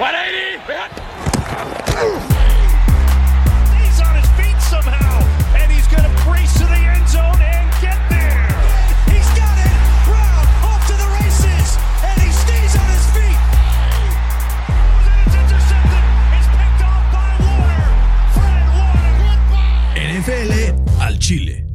He's on his feet somehow, and he's going to brace to the end zone and get there. He's got it. Brown off to the races, and he stays on his feet. And it's intercepted. It's picked off by Warner. Fred Warner. NFL al Chile.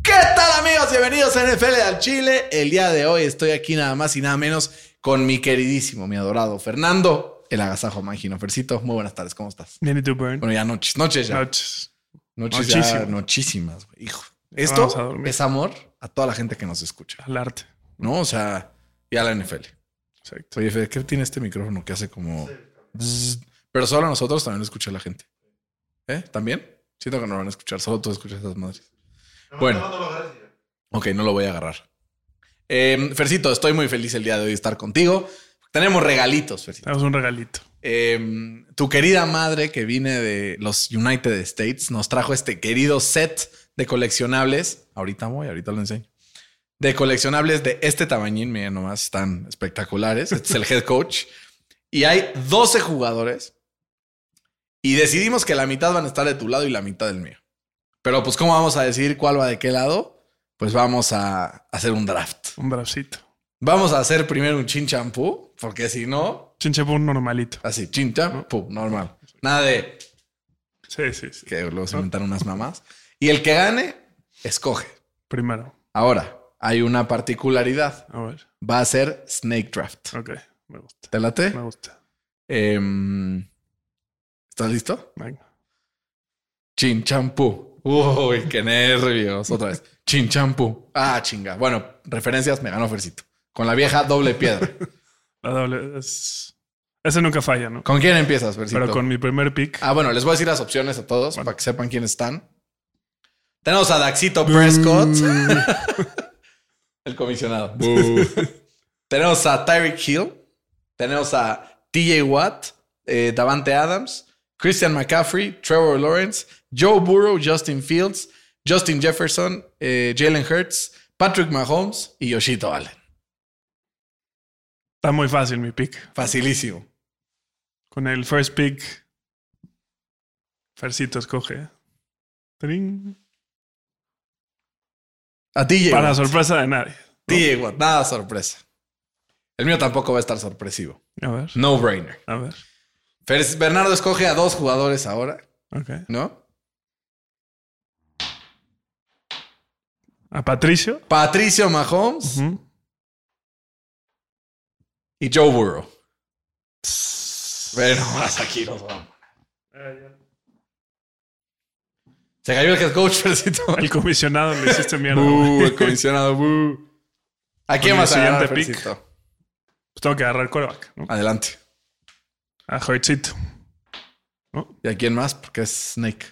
¿Qué tal amigos? Bienvenidos a NFL al Chile. El día de hoy estoy aquí nada más y nada menos con mi queridísimo, mi adorado Fernando, el agasajo mágino. Fercito, muy buenas tardes, ¿cómo estás? Bien, ¿y tú, Burn? Bueno, ya noches, noches ya. Noches. Noches ya, Nochísimas. güey. Hijo. Esto es amor a toda la gente que nos escucha, Al arte. ¿no? O sea, y a la NFL. Exacto. Oye, Fede, ¿qué tiene este micrófono que hace como... bzzz? Pero solo a nosotros también lo escucha la gente. ¿Eh? ¿También? Siento que no lo van a escuchar, solo tú escuchas esas madres. Bueno. Ok, no lo voy a agarrar. Eh, Fercito, estoy muy feliz el día de hoy de estar contigo. Tenemos regalitos, Fercito. Tenemos un regalito. Eh, tu querida madre que viene de los United States nos trajo este querido set de coleccionables. Ahorita voy, ahorita lo enseño. De coleccionables de este tamañín, miren nomás, están espectaculares. Este es el head coach. Y hay 12 jugadores. Y decidimos que la mitad van a estar de tu lado y la mitad del mío. Pero pues, ¿cómo vamos a decidir cuál va de qué lado? Pues vamos a hacer un draft. Un bracito. Vamos a hacer primero un chin champú, porque si no, Chinchepún normalito. así, chin champú, normal. Nada de Sí, sí, sí. que luego se inventan unas mamás. Y el que gane, escoge. Primero. Ahora, hay una particularidad. A ver. Va a ser Snake Draft. Ok. Me gusta. ¿Te late? Me gusta. Em, ¿Estás listo? Venga. Chin champú. Uy, qué nervios. Otra vez. Chin champú. Ah, chinga. Bueno, referencias me ganó Fercito. Con la vieja doble piedra. La doble es... Ese nunca falla, ¿no? ¿Con quién empiezas? Pero con mi primer pick. Ah, bueno, les voy a decir las opciones a todos para que sepan quiénes están. Tenemos a Daxito Prescott, el comisionado. Tenemos a Tyreek Hill. Tenemos a TJ Watt, eh, Davante Adams, Christian McCaffrey, Trevor Lawrence, Joe Burrow, Justin Fields, Justin Jefferson, eh, Jalen Hurts, Patrick Mahomes y Yoshito Allen. Está muy fácil mi pick. Facilísimo. Con el first pick. Fercito escoge. Trin. A TJ Para Watt. sorpresa de nadie. TJ Watt, nada sorpresa. El mío tampoco va a estar sorpresivo. A ver. No brainer. A ver. Fer- Bernardo escoge a dos jugadores ahora, Ok. ¿no? A Patricio. Patricio Mahomes. Y Joe Burrow. Bueno, más aquí nos vamos. Se cayó el head coach, Fercito. El comisionado le hiciste mierda. Uh, el comisionado. uh. ¿A quién a agarrar, pick. Pues tengo que agarrar coreback. ¿no? Adelante. A Hurtsito. ¿no? ¿Y a quién más? Porque es Snake.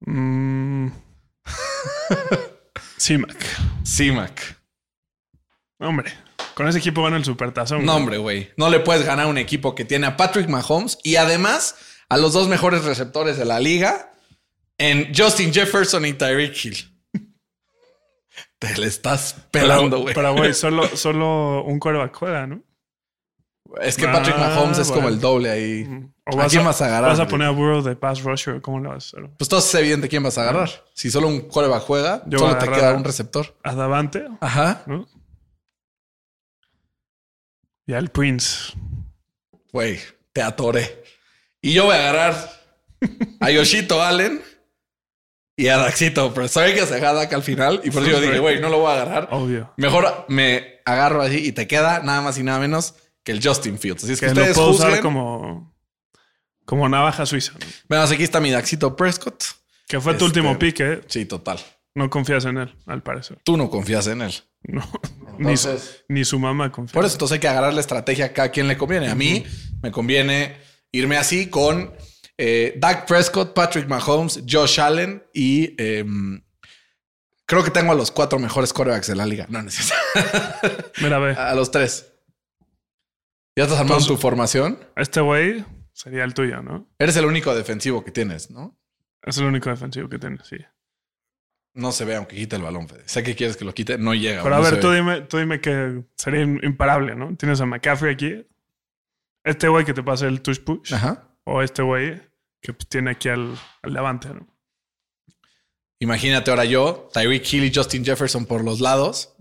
Mm. C-Mac. C-Mac. Hombre, con ese equipo van el supertazón. No, hombre, güey. No le puedes ganar a un equipo que tiene a Patrick Mahomes y además a los dos mejores receptores de la liga en Justin Jefferson y Tyreek Hill. Te le estás pelando, güey. pero, güey, solo, solo un coreback juega, ¿no? Es que Patrick Ah, Mahomes es como el doble ahí. ¿O ¿A quién vas a agarrar, ¿Vas a poner a Burrow de pass rusher? ¿Cómo lo vas a hacer? Pues todo es evidente quién vas a agarrar. Si solo un coreback juega, Yo solo te queda un receptor. A Davante, Ajá. ¿no? Y al Prince. Güey, te atoré. Y yo voy a agarrar a Yoshito Allen y a Daxito. Pero sabía que se Dak al final. Y por eso yo dije, güey, no lo voy a agarrar. Obvio. Mejor me agarro así y te queda nada más y nada menos que el Justin Fields. Así es que, Que lo ustedes puedo usar como, como navaja suiza. ¿no? Bueno, aquí está mi Daxito Prescott. Que fue tu Este- último pick, ¿eh? Sí, total. No confías en él, al parecer. Tú no confías en él. No. Ni, su, Entonces- ni su mamá confía. Por eso entonces hay que agarrar la estrategia acá a quien le conviene. A mí me conviene irme así con eh, Dak Prescott, Patrick Mahomes, Josh Allen y em, creo que tengo a los cuatro mejores quarterbacks de la liga. No, no es cierto. Mira, ve. a los tres. ¿Ya estás armando tu formación? Este güey sería el tuyo, ¿no? Eres el único defensivo que tienes, ¿no? Es el único defensivo que tiene, sí. No se ve aunque quite el balón, Fede. Sé que quieres que lo quite, no llega. Pero a no ver, tú ve. dime, tú dime que sería im- imparable, ¿no? Tienes a McCaffrey aquí. Este güey que te pasa el touch push. Ajá. O este güey que pues, tiene aquí al, al levante, ¿no? Imagínate ahora yo, Tyreek Hill y Justin Jefferson por los lados.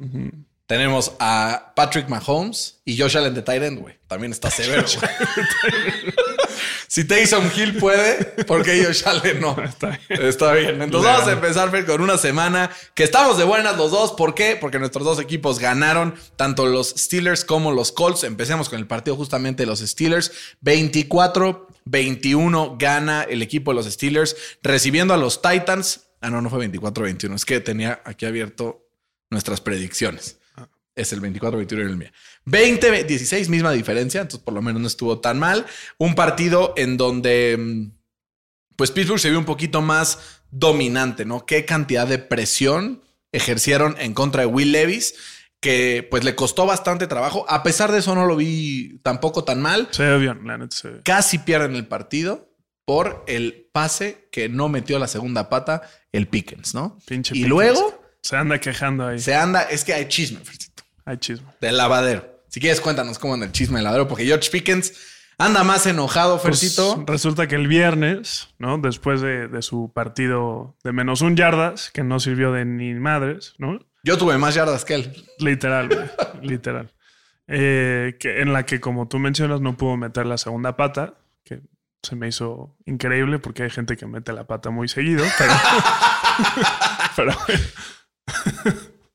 Tenemos a Patrick Mahomes y Josh Allen de Tyrant, güey. También está severo. si Taysom Hill puede, ¿por qué Josh Allen no? Está bien. Está bien. Entonces vamos a empezar Fer, con una semana que estamos de buenas los dos. ¿Por qué? Porque nuestros dos equipos ganaron, tanto los Steelers como los Colts. Empecemos con el partido justamente de los Steelers. 24-21 gana el equipo de los Steelers, recibiendo a los Titans. Ah, no, no fue 24-21. Es que tenía aquí abierto nuestras predicciones. Es el 24-21 en el mío. 20-16, misma diferencia. Entonces, por lo menos no estuvo tan mal. Un partido en donde, mm, pues, Pittsburgh se vio un poquito más dominante, ¿no? Qué cantidad de presión ejercieron en contra de Will Levis, que pues le costó bastante trabajo. A pesar de eso, no lo vi tampoco tan mal. Se ve bien, la neta se ve. Casi pierden el partido por el pase que no metió la segunda pata, el Pickens, ¿no? Pinche y Pickens. luego Se anda quejando ahí. se anda, es que hay chisme, Hay chisme. del lavadero. Si quieres, cuéntanos cómo anda el chisme del lavadero, porque George Pickens anda más enojado, Pues, Fercito. resulta que el viernes, ¿no? Después de, de su partido de menos un yardas, que no sirvió de ni madres, ¿no? Yo tuve más yardas que él. Literal, literal. Eh, que, en la que, como tú mencionas, no pudo meter la segunda pata, que se me hizo increíble porque hay gente que mete la pata muy seguido, pero. pero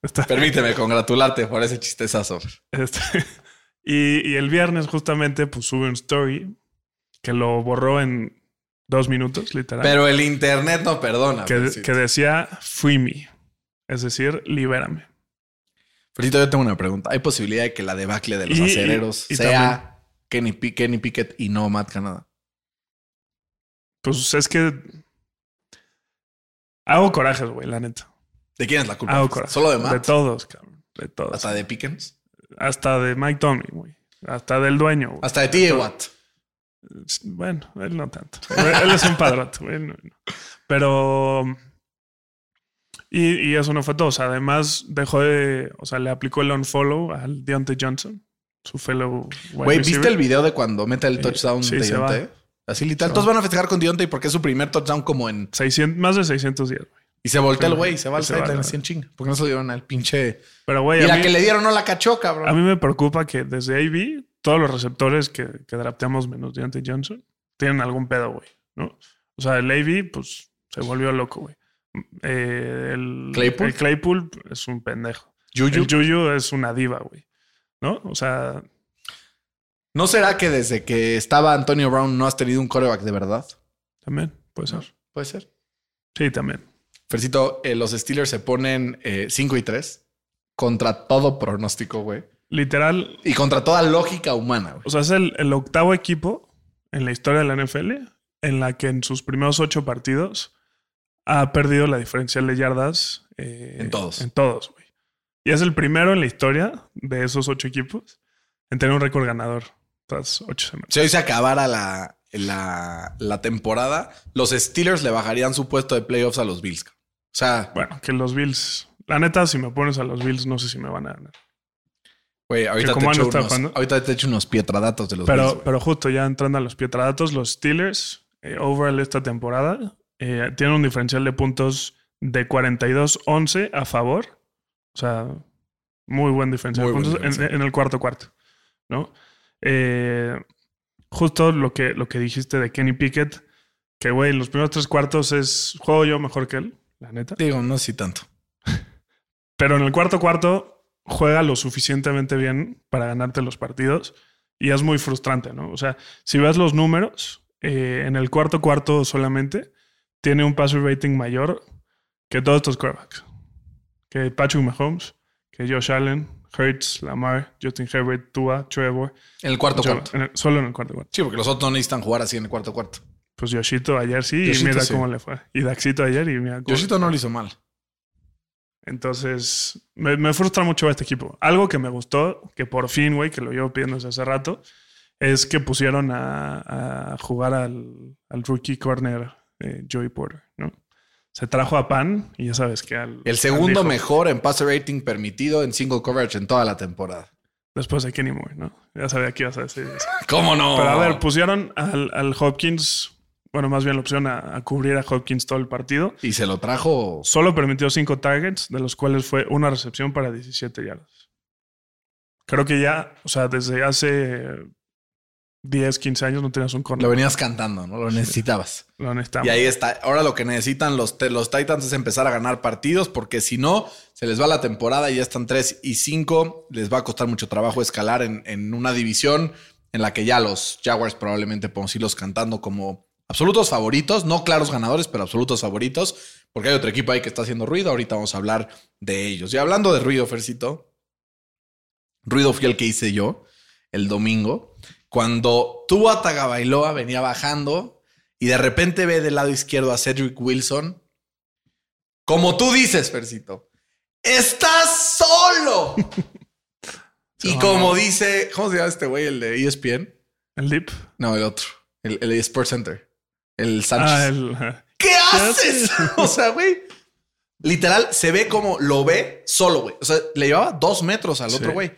está, Permíteme congratularte por ese chistezazo. este, y, y el viernes, justamente, pues sube un story que lo borró en dos minutos, literal. Pero el internet no perdona. que, que decía free me. Es decir, libérame. Fercito, yo tengo una pregunta. ¿Hay posibilidad de que la debacle de los Y- acereros y sea Kenny, Kenny Pickett y no Matt Canada? Pues es que hago corajes, güey, la neta. ¿De quién es la culpa? Corajes. ¿Solo de De Matt? todos, cabrón. De todos. ¿Hasta de Pickens? Hasta de Mike Tomlin, güey. Hasta del dueño, güey. ¿Hasta de TJ Watt? Bueno, él no tanto. él es un padrote, güey. no, no. Pero. Y, y eso no fue todo. O sea, además dejó de. O sea, le aplicó el unfollow al Deontay Johnson, su fellow. Güey, ¿viste el video de cuando mete el Sí, touchdown sí, de va. Deontay? Así literal. Todos va. van a festejar con Deontay porque es su primer touchdown como en... 600, más de 610, güey. Y se voltea el güey y se va al sideline así en chinga. Porque no se dieron al pinche... Pero, güey, Y la mí- que le dieron no la cachó, cabrón. A mí me preocupa que desde AB, todos los receptores que, que drafteamos menos Deontay Johnson tienen algún pedo, güey. ¿no? O sea, el AB, pues, se volvió loco, güey. Eh, el, ¿Claypool? el Claypool es un pendejo. Juju. El Juju es una diva, güey. ¿No? O sea, ¿No será que desde que estaba Antonio Brown no has tenido un coreback de verdad? también puede ser. Puede ser. Sí, también. Fercito, eh, los Steelers se ponen 5 y 3 contra todo pronóstico, güey. Literal, Y contra toda lógica humana, güey. o sea, es el, el octavo equipo en la historia de la NFL en la que en sus primeros ocho partidos ha perdido la diferencial de yardas. eh, En todos. En todos, güey. Y es el primero en la historia de esos ocho equipos en tener un récord ganador tras ocho semanas. Si hoy se acabara la, la, la temporada, los Steelers le bajarían su puesto de playoffs a los Bills. O sea, Bueno, que los Bills. La neta, si me pones a los Bills, no sé si me van a ganar. güey, ahorita, te han echo estado unos, ahorita te echo unos pietradatos de los Bills. Pero, güey. pero justo ya entrando a los pietradatos, los Steelers, eh, overall esta temporada, eh, tienen un diferencial de puntos de 42-11 a favor. O sea, muy buen diferencial Muy de puntos. En, el cuarto cuarto. ¿no? Eh, justo lo que, lo que dijiste de Kenny Pickett, que güey, los primeros tres cuartos es juego yo mejor que él, la neta. Digo, no sé si tanto. Pero en el cuarto cuarto juega lo suficientemente bien para ganarte los partidos y es muy frustrante, ¿no? O sea, si ves los números, eh, en el cuarto cuarto solamente tiene un passer rating mayor que todos estos quarterbacks. Que Patrick Mahomes, que Josh Allen, Hurts, Lamar, Justin Herbert, Tua, Trevor. En el cuarto cuarto. en el- solo en el cuarto cuarto. Sí, porque los otros no necesitan jugar así en el cuarto cuarto. Pues Yoshito ayer sí Yoshito y mira sí. cómo le fue. Y Daxito ayer y mira cómo Yoshito no lo hizo mal. Entonces, me, me frustra mucho este equipo. Algo que me gustó, que por fin, güey, que lo llevo pidiendo desde hace rato, es que pusieron a, a jugar al, al rookie corner eh, Joey Porter, ¿no? Se trajo a Pan y ya sabes que al... El segundo al mejor en passer rating permitido en single coverage en toda la temporada. Después de Kenny Moore, ¿no? Ya sabía que ibas a decir eso. ¿Cómo no? Pero a ver, pusieron al, al Hopkins, bueno, más bien la opción a, a cubrir a Hopkins todo el partido. Y se lo trajo. Solo permitió cinco targets, de los cuales fue una recepción para 17 yardas. Creo que ya, o sea, desde hace 10, 15 años no tenías un Lo corner. venías cantando, ¿no? Lo necesitabas. Lo necesitamos. Y ahí está. Ahora lo que necesitan los, los Titans es empezar a ganar partidos, porque si no, se les va la temporada y ya están 3 y 5. Les va a costar mucho trabajo escalar en, en una división en la que ya los Jaguars probablemente podemos irlos cantando como absolutos favoritos, no claros ganadores, pero absolutos favoritos, porque hay otro equipo ahí que está haciendo ruido. Ahorita vamos a hablar de ellos. Y hablando de ruido, Fercito, ruido fue el que hice yo el domingo, cuando Tua Tagovailoa venía bajando y de repente ve del lado izquierdo a Cedric Wilson. Como tú dices, Fercito, estás solo. y como dice, ¿cómo se llama este güey? El de ESPN. El dip. No, el otro. El, el Sports Center. El Sánchez. Ah, el. ¿Qué haces? o sea, güey. Literal, se ve como lo ve solo, güey. O sea, le llevaba dos metros al Sí. otro, güey.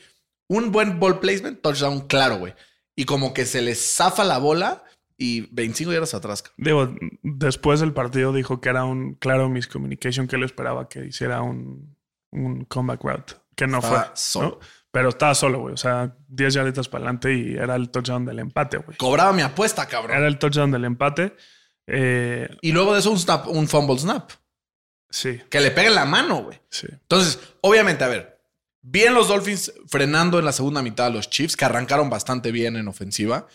Un buen ball placement, touchdown claro, güey. Y como que se le zafa la bola y 25 yardas atrás. Digo, después del partido dijo que era un claro miscommunication que él esperaba que hiciera un, un comeback route. Que no Estaba fue. solo. ¿no? Pero estaba solo, güey. O sea, 10 yarditas para adelante y era el touchdown del empate, güey. Cobraba mi apuesta, cabrón. Era el touchdown del empate. Eh, Y luego de eso un snap, un fumble snap. sí, Que le pegue en la mano, güey. sí. Entonces, obviamente, a ver, bien los Dolphins frenando en la segunda mitad a los Chiefs, que arrancaron bastante bien en ofensiva.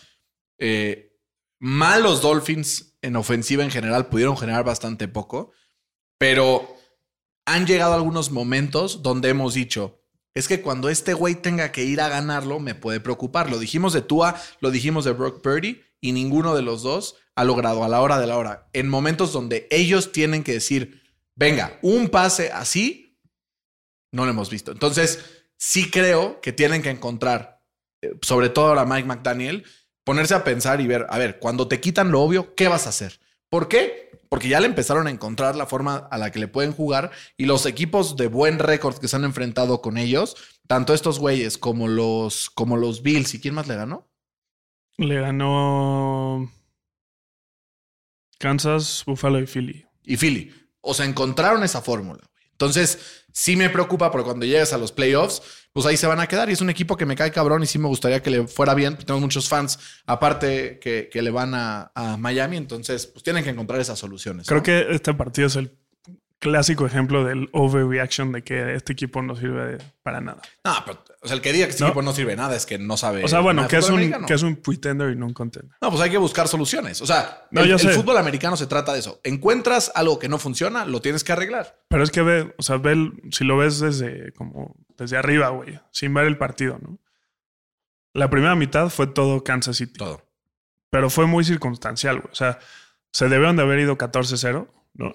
Eh, mal los Dolphins en ofensiva en general pudieron generar bastante poco, pero han llegado algunos momentos donde hemos dicho, es que cuando este güey tenga que ir a ganarlo, me puede preocupar. Lo dijimos de Tua, lo dijimos de Brock Purdy, y ninguno de los dos ha logrado a la hora de la hora, en momentos donde ellos tienen que decir, venga, un pase así, no lo hemos visto. Entonces, sí creo que tienen que encontrar, eh, sobre todo ahora Mike McDaniel, ponerse a pensar y ver, a ver, cuando te quitan lo obvio, ¿qué vas a hacer? ¿Por qué? Porque ya le empezaron a encontrar la forma a la que le pueden jugar y los equipos de buen récord que se han enfrentado con ellos, tanto estos güeyes como los, como los Bills y quién más le ganó. Le ganó Kansas, Buffalo y Philly. y Philly. O sea, encontraron esa fórmula. Entonces, sí me preocupa porque cuando llegues a los playoffs, pues ahí se van a quedar. Y es un equipo que me cae cabrón y sí me gustaría que le fuera bien. Tengo muchos fans, aparte, que, que le van a, a Miami. Entonces, pues tienen que encontrar esas soluciones. Creo ¿no? que este partido es el clásico ejemplo del overreaction de que este equipo no sirve para nada. No, pero, o sea, el que diga que este No. equipo no sirve nada es que no sabe. O sea, bueno, que es, un, americano. que es un pretender y no un contender. No, pues hay que buscar soluciones. O sea, No, el, el fútbol americano se trata de eso. Encuentras algo que no funciona, lo tienes que arreglar. Pero es que ve, o sea, ve, el- si lo ves desde como desde arriba, güey, sin ver el partido, ¿no? La primera mitad fue todo Kansas City. Todo. pero fue muy circunstancial, güey. O sea, se debieron de haber ido 14-0, ¿no?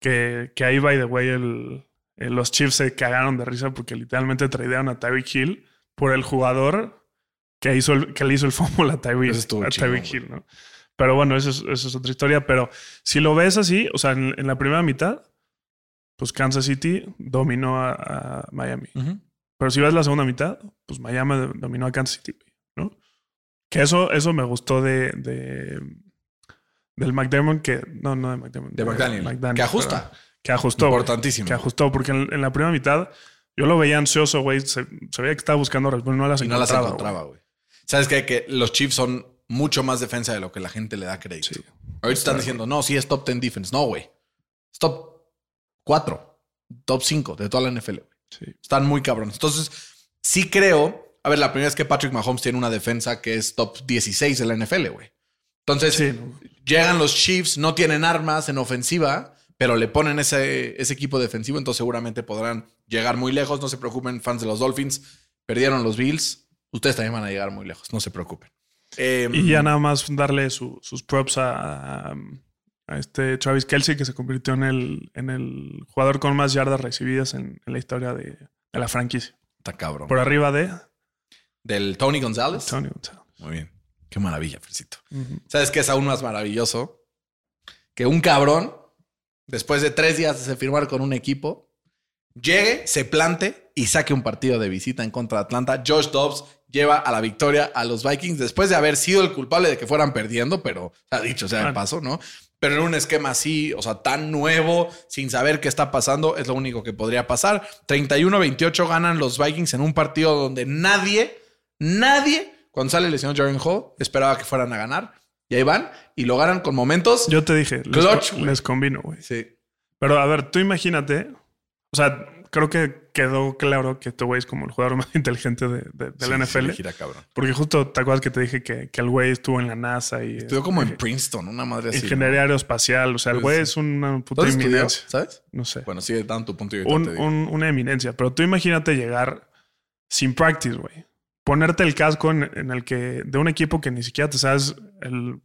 Que, que ahí, by the way, el, el- los Chiefs se cagaron de risa porque literalmente tradearon a Tyreek Hill por el jugador que, hizo el, que le hizo el fumble a Tyreek, a. Hill, ¿no? Pero bueno, eso es, eso es otra historia. Pero si lo ves así, o sea, en, en la primera mitad, pues Kansas City dominó a, a Miami. Pero si ves la segunda mitad, pues Miami dominó a Kansas City, ¿no? Que eso, eso me gustó de, de- del McDermott que no, no de McDermott, De McDaniel. que ajusta. que ajustó. Importantísimo. que ajustó porque en, en la primera mitad yo lo veía ansioso, güey, se, se veía que estaba buscando respuestas, no las Y no las encontraba, encontraba, güey. ¿Sabes qué? Que los Chiefs son mucho más defensa de lo que la gente le da crédito. Sí. Ahorita están diciendo, no, sí es top 10 defense. No, güey. Es top 4, top 5 de toda la NFL. güey. Sí. Están muy cabrones. Entonces, sí creo. A ver, la primera es que Patrick Mahomes tiene una defensa que es top 16 de la NFL, güey. Entonces, Sí. Llegan los Chiefs, no tienen armas en ofensiva, pero le ponen ese, ese equipo defensivo, entonces seguramente podrán llegar muy lejos. No se preocupen, fans de los Dolphins. Perdieron los Bills. Ustedes también van a llegar muy lejos, no se preocupen. Eh, Y ya nada más darle su- sus props a, este Travis Kelsey, que se convirtió en el, en el jugador con más yardas recibidas en, en la historia de, de la franquicia. está cabrón. Por arriba de Del Tony González. Tony González. Muy bien. Qué maravilla, Felicito. Ujú. ¿Sabes qué es aún más maravilloso? Que un cabrón, después de tres días de firmar con un equipo, llegue, se plante y saque un partido de visita en contra de Atlanta. Josh Dobbs lleva a la victoria a los Vikings después de haber sido el culpable de que fueran perdiendo, pero ha dicho sea de paso, ¿no? Pero en un esquema así, o sea, tan nuevo, sin saber qué está pasando, es lo único que podría pasar. 31-28 ganan los Vikings en un partido donde nadie, nadie, cuando sale el señor Jaren Hall, esperaba que fueran a ganar. Y ahí van y lo ganan con momentos. Yo te dije, les, Clutch, güey. les combino, güey. Sí. Pero a ver, tú imagínate. O sea, creo que quedó claro que este güey es como el jugador más inteligente de, de- de la Sí, sí, NFL. gira cabrón. porque justo te acuerdas que te dije que, que el güey estuvo en la NASA y Estudió como en este, Princeton, una madre así. ingeniería aeroespacial. O sea, el güey sí. es una puta eminencia. ¿Sabes? No sé. Bueno, sí, dan tu punto y ahorita Un- un- una eminencia. Pero tú imagínate llegar sin practice, güey. Ponerte el casco en, en el que de un equipo que ni siquiera te sabes el,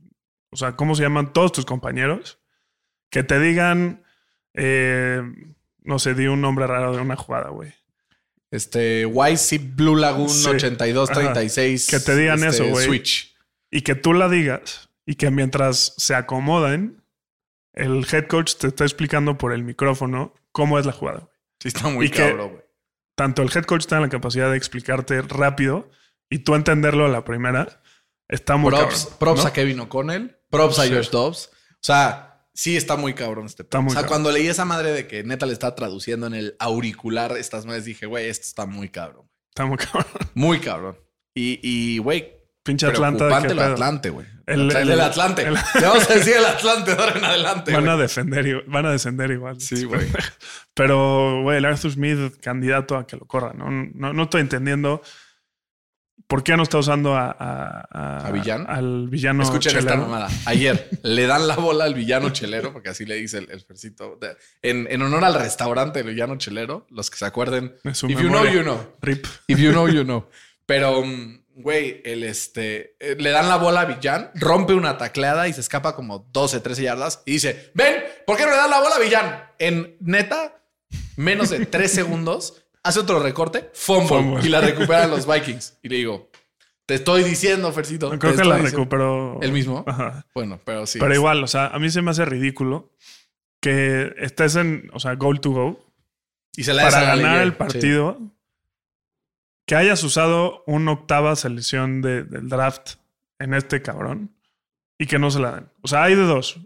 o sea, cómo se llaman todos tus compañeros, que te digan, eh, no sé, di un nombre raro de una jugada, güey. Este, YC Blue Lagoon Sí. 8236. Que te digan este, eso, güey. Switch. Y que tú la digas y que mientras se acomoden, el head coach te está explicando por el micrófono cómo es la jugada. güey. Sí, está muy Y cabrón, güey. Tanto el head coach está en la capacidad de explicarte rápido y tú entenderlo a la primera. Está muy Props, cabrón, props ¿no? a Kevin O'Connell. Props a. Josh Dobbs. O sea, sí está muy cabrón este Está muy O sea, cabrón. cuando leí esa madre de que neta le estaba traduciendo en el auricular estas madres, dije, güey, esto está muy cabrón. Está muy cabrón. Muy cabrón. Y, y güey, Pinche Atlanta. ¿de preocupante qué el? Atlante, güey. El- El, el, el- Atlante. el- Le vamos a decir el Atlante ahora en adelante, Van güey. a defender, van a descender igual. Sí, güey. Pero, güey, el Arthur Smith, candidato a que lo corra, ¿no? No, no estoy entendiendo por qué no está usando a, a, a- ¿A villano? Al villano. Escuchen esta chelero. mamada. Ayer le dan la bola al villano chelero, porque así le dice el, de- En, en honor al restaurante del villano chelero, los que se acuerden. If you know, memoria. you know. Rip. If you know, you know. Pero, mm, güey, el este eh, le dan la bola a Villan, rompe una tacleada y se escapa como 12, 13 yardas y dice: Ven, ¿por qué no le dan la bola a Villan? En neta, menos de 3 segundos, hace otro recorte, fumble, Fumble. y la recuperan los Vikings. Y le digo: Te estoy diciendo, Fercito. Creo que la diciendo". recuperó. ¿El mismo? Ajá. Bueno, pero sí. Pero igual, o sea, a mí se me hace ridículo que estés en, o sea, goal to go Y se la para ganar el partido. Que hayas usado una octava selección de- del draft en este cabrón y que no se la den. O sea, hay de dos.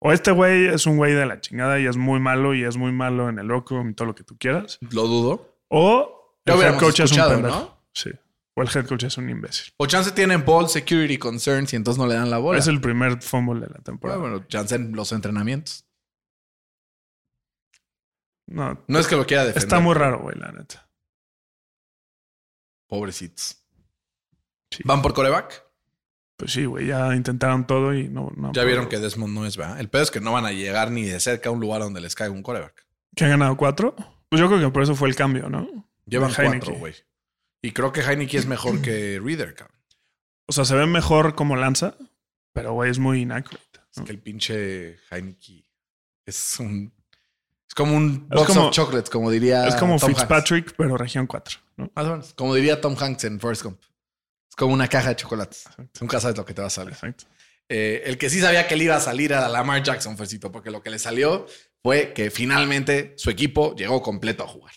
O este güey es un güey de la chingada y es muy malo y es muy malo en el loco y todo lo que tú quieras. Lo dudo. O el head coach es un pendejo. ¿no? Sí. O el head coach es un imbécil. O chance tienen ball security concerns y entonces no le dan la bola. Es el primer fumble de la temporada. bueno, bueno, chance en los entrenamientos. no, No es que lo quiera defender. está muy raro, güey, la neta. Pobrecitos. Sí. ¿Van por coreback? Pues sí, güey, ya intentaron todo y no. no Ya vieron que Desmond no es, ¿verdad? El pedo es que no van a llegar ni de cerca a un lugar donde les caiga un coreback. ¿Que han ganado cuatro? Pues yo creo que por eso fue el cambio, ¿no? Llevan cuatro, güey. Y creo que Heineke es mejor que Reader, cabrón. O sea, se ve mejor como lanza, pero güey, es muy inaccurate. Es que el pinche Heineke es un... Es como un Es box como- of chocolates, como diría es como Tom. Fitzpatrick, pero región 4, ¿no? Más o menos. Como diría Tom Hanks en Forrest Gump. Es como una caja de chocolates. Nunca sabes lo que te va a salir. Perfecto. Eh, el que sí sabía que le iba a salir a Lamar Jackson, Fercito, porque lo que le salió fue que finalmente su equipo llegó completo a jugar.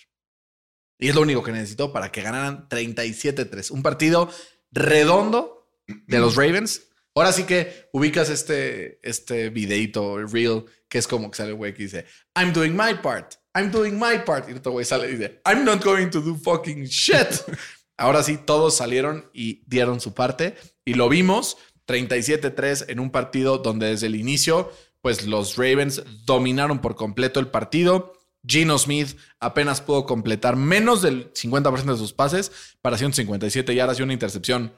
Y es lo único que necesitó para que ganaran 37-3. Un partido redondo de los Ravens. Ahora sí que ubicas este, este videito, el reel, que es como que sale el güey que dice, I'm doing my part, I'm doing my part. Y otro güey sale y dice, I'm not going to do fucking shit. Ahora sí, todos salieron y dieron su parte. Y lo vimos 37-3 en un partido donde desde el inicio, pues los Ravens dominaron por completo el partido. Gino Smith apenas pudo completar menos del 50% de sus pases para 157 yardas y una intercepción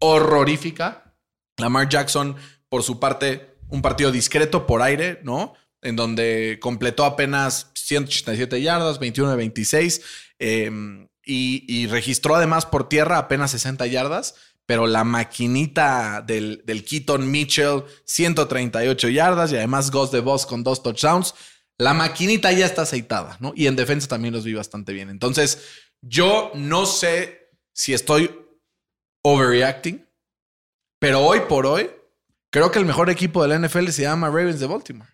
horrorífica. Lamar Jackson, por su parte, un partido discreto por aire, ¿no? En donde completó apenas 187 yardas, 21 de 26, eh, y, y registró además por tierra apenas 60 yardas, pero la maquinita del, del Keaton Mitchell, 138 yardas, y además Ghost de Boss con dos touchdowns. La maquinita ya está aceitada, ¿no? Y en defensa también los vi bastante bien. Entonces, yo no sé si estoy overreacting, pero hoy por hoy, creo que el mejor equipo de la NFL se llama Ravens de Baltimore.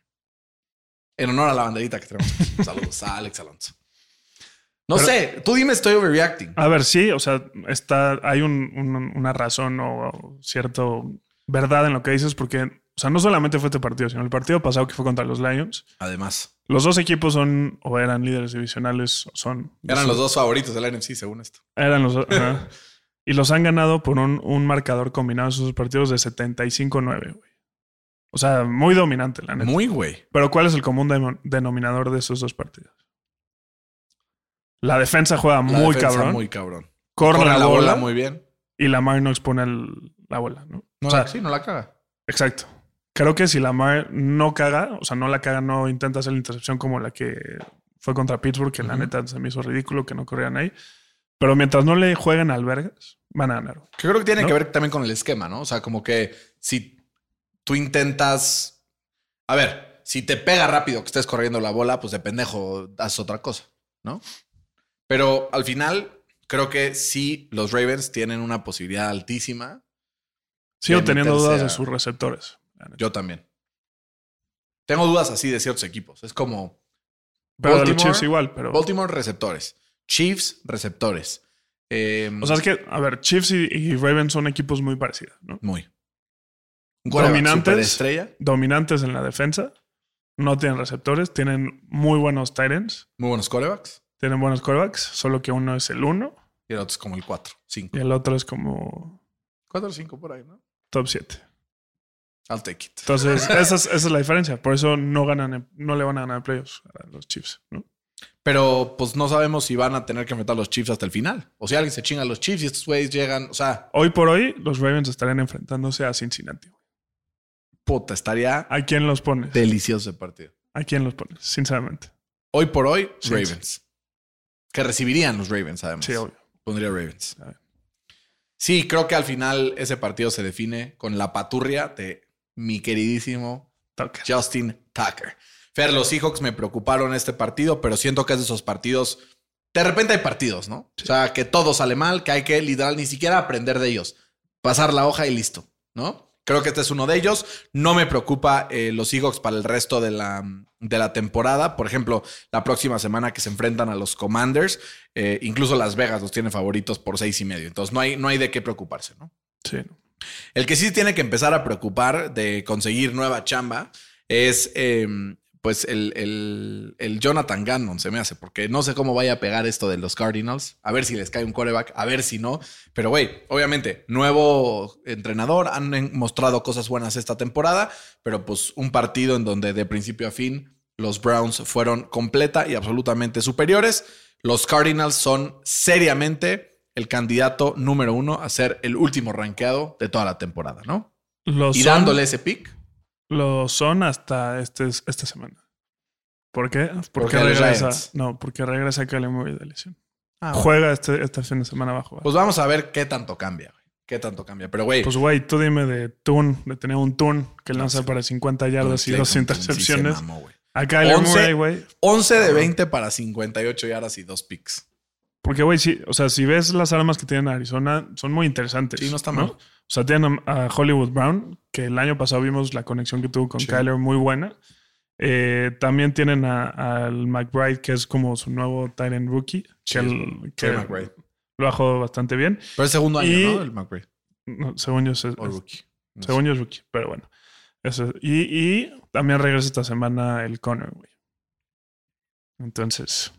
En honor a la banderita que tenemos. Saludos a Alex Alonso. No Pero- sé, tú dime, estoy overreacting. A ver, sí, o sea, está, hay un- un- una razón o, o cierto verdad en lo que dices, porque, o sea, no solamente fue este partido, sino el partido pasado que fue contra los Lions. Además, Los dos equipos son o eran líderes divisionales, son. eran los dos favoritos del NFC, según esto. Eran los dos. y los han ganado por un, un marcador combinado en sus partidos de 75-9, güey. O sea, muy dominante, la neta. Muy güey. Pero ¿cuál es el común denominador de esos dos partidos? La defensa juega La muy defensa cabrón. Muy cabrón. corre, Corre la, bola, muy bien. y Lamar no expone el- la bola, ¿no? No o sea, la, sí, no la caga. exacto. Creo que si Lamar no caga, o sea, no la caga, no intenta hacer la intercepción como la que fue contra Pittsburgh, que la neta se me hizo ridículo que no corrieran ahí. Pero mientras no le jueguen albergas, van a ganar. creo que tiene ¿No? que ver también con el esquema, ¿no? O sea, como que si tú intentas. A ver, si te pega rápido que estés corriendo la bola, pues de pendejo haces otra cosa, ¿no? Pero al final, creo que sí, los Ravens tienen una posibilidad altísima. Sigo teniendo dudas a- de sus receptores. Yo también. Tengo dudas así de ciertos equipos. Es como. Pero de los Baltimore, Chiefs igual, pero. Baltimore, receptores. Chiefs, receptores. Eh, O sea, es que, a ver, Chiefs y, y Ravens son equipos muy parecidos, ¿no? muy. Dominantes. Dominantes en la defensa. No tienen receptores. Tienen muy buenos tight ends. Muy buenos quarterbacks. Tienen buenos quarterbacks. Solo que uno es el 1 Y el otro es como el 4, 5. y el otro es como 4 o 5 por ahí, ¿no? top 7. I'll take it. Entonces, esa es, esa es la diferencia. Por eso no ganan, no le van a ganar playoffs a los Chiefs, ¿no? Pero pues no sabemos si van a tener que enfrentar a los Chiefs hasta el final. O si alguien se chinga a los Chiefs y estos güeyes llegan. O sea, Hoy por hoy, los Ravens estarían enfrentándose a Cincinnati. güey. Puta, estaría ¿A quién los pones? delicioso ese partido. ¿A quién los pones? Sinceramente. Hoy por hoy, Ravens. Que recibirían los Ravens, además. Sí, obvio. Pondría Ravens. Sí, creo que al final ese partido se define con la paturria de mi queridísimo. Justin Tucker. Fer, los Seahawks me preocuparon este partido, pero siento que es de esos partidos. De repente hay partidos, ¿no? O sea, que todo sale mal, que hay que literal ni siquiera aprender de ellos. Pasar la hoja y listo, ¿no? Creo que este es uno de ellos. No me preocupa eh, los Seahawks para el resto de la, de la temporada. Por ejemplo, la próxima semana que se enfrentan a los Commanders, eh, incluso Las Vegas los tiene favoritos por seis y medio. Entonces no hay, no hay de qué preocuparse, ¿no? Sí. El que sí tiene que empezar a preocupar de conseguir nueva chamba es eh, pues el, el- el Jonathan Gannon, se me hace, porque no sé cómo vaya a pegar esto de los Cardinals, a ver si les cae un quarterback, a ver si no. Pero güey, obviamente, nuevo entrenador, han mostrado cosas buenas esta temporada, pero pues un partido en donde de principio a fin los Browns fueron completa y absolutamente superiores. Los Cardinals son seriamente el candidato número uno a ser el último rankeado de toda la temporada, ¿no? Los Y son- dándole ese pick. Lo son hasta este, esta semana. ¿Por qué? Porque, Porque regresa. No, porque regresa Kyler Murray de lesión. Ah, Juega este, este fin de semana abajo. Pues vamos a ver qué tanto cambia, güey. Qué tanto cambia. Pero, güey, Pues, güey, tú dime de Toon, de tener un Toon que lanza sí. para 50 yardas y dos sí intercepciones. se mamó, a Kyler 11 Murray, güey. 11 de 20 para 58 yardas y dos picks. Porque, güey, sí, o sea, si ves las armas que tienen Arizona, son muy interesantes. Sí, no está mal. O sea, tienen a, Hollywood Brown, que el año pasado vimos la conexión que tuvo con Sí. Kyler muy buena. Eh, también tienen a- al McBride, que es como su nuevo tight end rookie, Sí, que, el- que McBride. lo ha jugado bastante bien. Pero el segundo año, Y- ¿no? El McBride. No, según yo, es, O rookie. No sé. según yo es rookie, pero bueno. Eso. Y, y también regresa esta semana el Connor, güey. Entonces,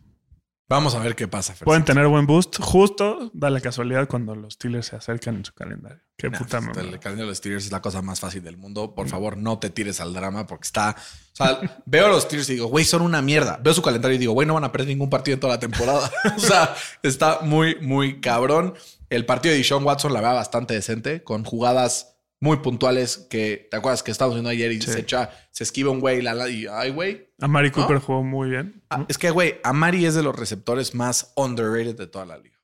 Vamos a ver qué pasa, Fer. pueden tener buen boost. Justo da la casualidad cuando los Steelers se acercan en su calendario. Qué Nah, puta pues, mamada. El calendario de los Steelers es la cosa más fácil del mundo. Por favor, no te tires al drama porque está. O sea, veo a los Steelers y digo, güey, son una mierda. Veo su calendario y digo, güey, no van a perder ningún partido en toda la temporada. o sea, está muy, muy cabrón. El partido de Sean Watson la veo bastante decente, con jugadas muy puntuales que te acuerdas que estábamos viendo ayer y Sí. se echa, se esquiva un güey la- la- y ay, güey. Amari ¿No? Cooper jugó muy bien. Ah, es que, güey, Amari es de los receptores más underrated de toda la liga.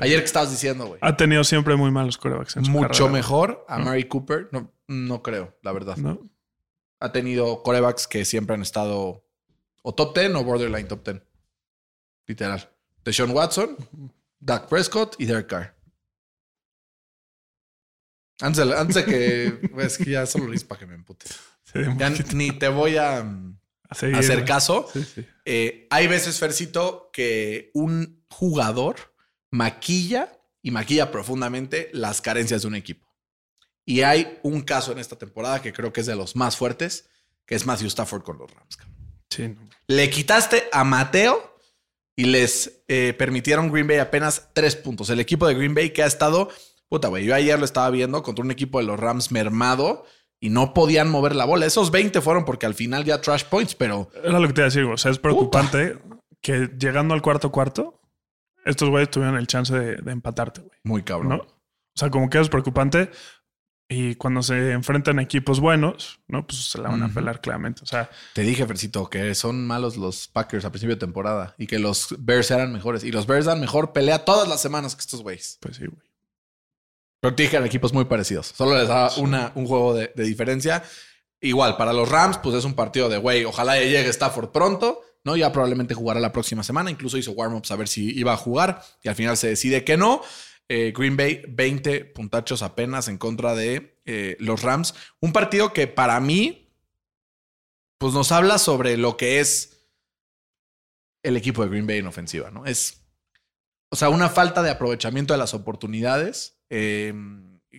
Ayer que estabas diciendo, güey. Ha tenido siempre muy malos corebacks en su Mucho carrera, mejor a Mary Cooper. No, no creo, la verdad. ¿no? Ha tenido corebacks que siempre han estado o top 10 o borderline top 10. Literal. Deshaun Watson, Dak Prescott y Derek Carr. Antes de, antes de que. Es que ya solo lo para que me empute. Sí, Ya ni te voy a. mm, A seguir, hacer caso. Sí, sí. Eh, hay veces, Fercito, que un jugador maquilla y maquilla profundamente las carencias de un equipo. Y hay un caso en esta temporada que creo que es de los más fuertes, que es Matthew Stafford con los Rams. no. Le quitaste a Mateo y les eh, permitieron Green Bay apenas tres puntos. El equipo de Green Bay que ha estado, puta, güey, yo ayer lo estaba viendo contra un equipo de los Rams mermado y no podían mover la bola. Esos 20 fueron porque al final ya trash points, pero Era lo que te iba a decir, güey. o sea, es preocupante que llegando al cuarto cuarto, estos güeyes tuvieron el chance de, de empatarte, güey. muy cabrón. ¿no? O sea, como que es preocupante. Y cuando se enfrentan equipos buenos, ¿no? Pues se la van a pelar claramente. O sea, Te dije, Fercito, que son malos los Packers a principio de temporada y que los Bears eran mejores. Y los Bears dan mejor pelea todas las semanas que estos güeyes. pues sí, güey. Pero te equipos muy parecidos. Solo les da una, un juego de, de diferencia. Igual, para los Rams, pues es un partido de, güey, ojalá ya llegue Stafford pronto, ¿no? Ya probablemente jugará la próxima semana. Incluso hizo warm-ups a ver si iba a jugar y al final se decide que no. Eh, Green Bay, 20 puntachos apenas en contra de eh, los Rams. Un partido que para mí, pues nos habla sobre lo que es el equipo de Green Bay en ofensiva, ¿no? Es, o sea, una falta de aprovechamiento de las oportunidades eh,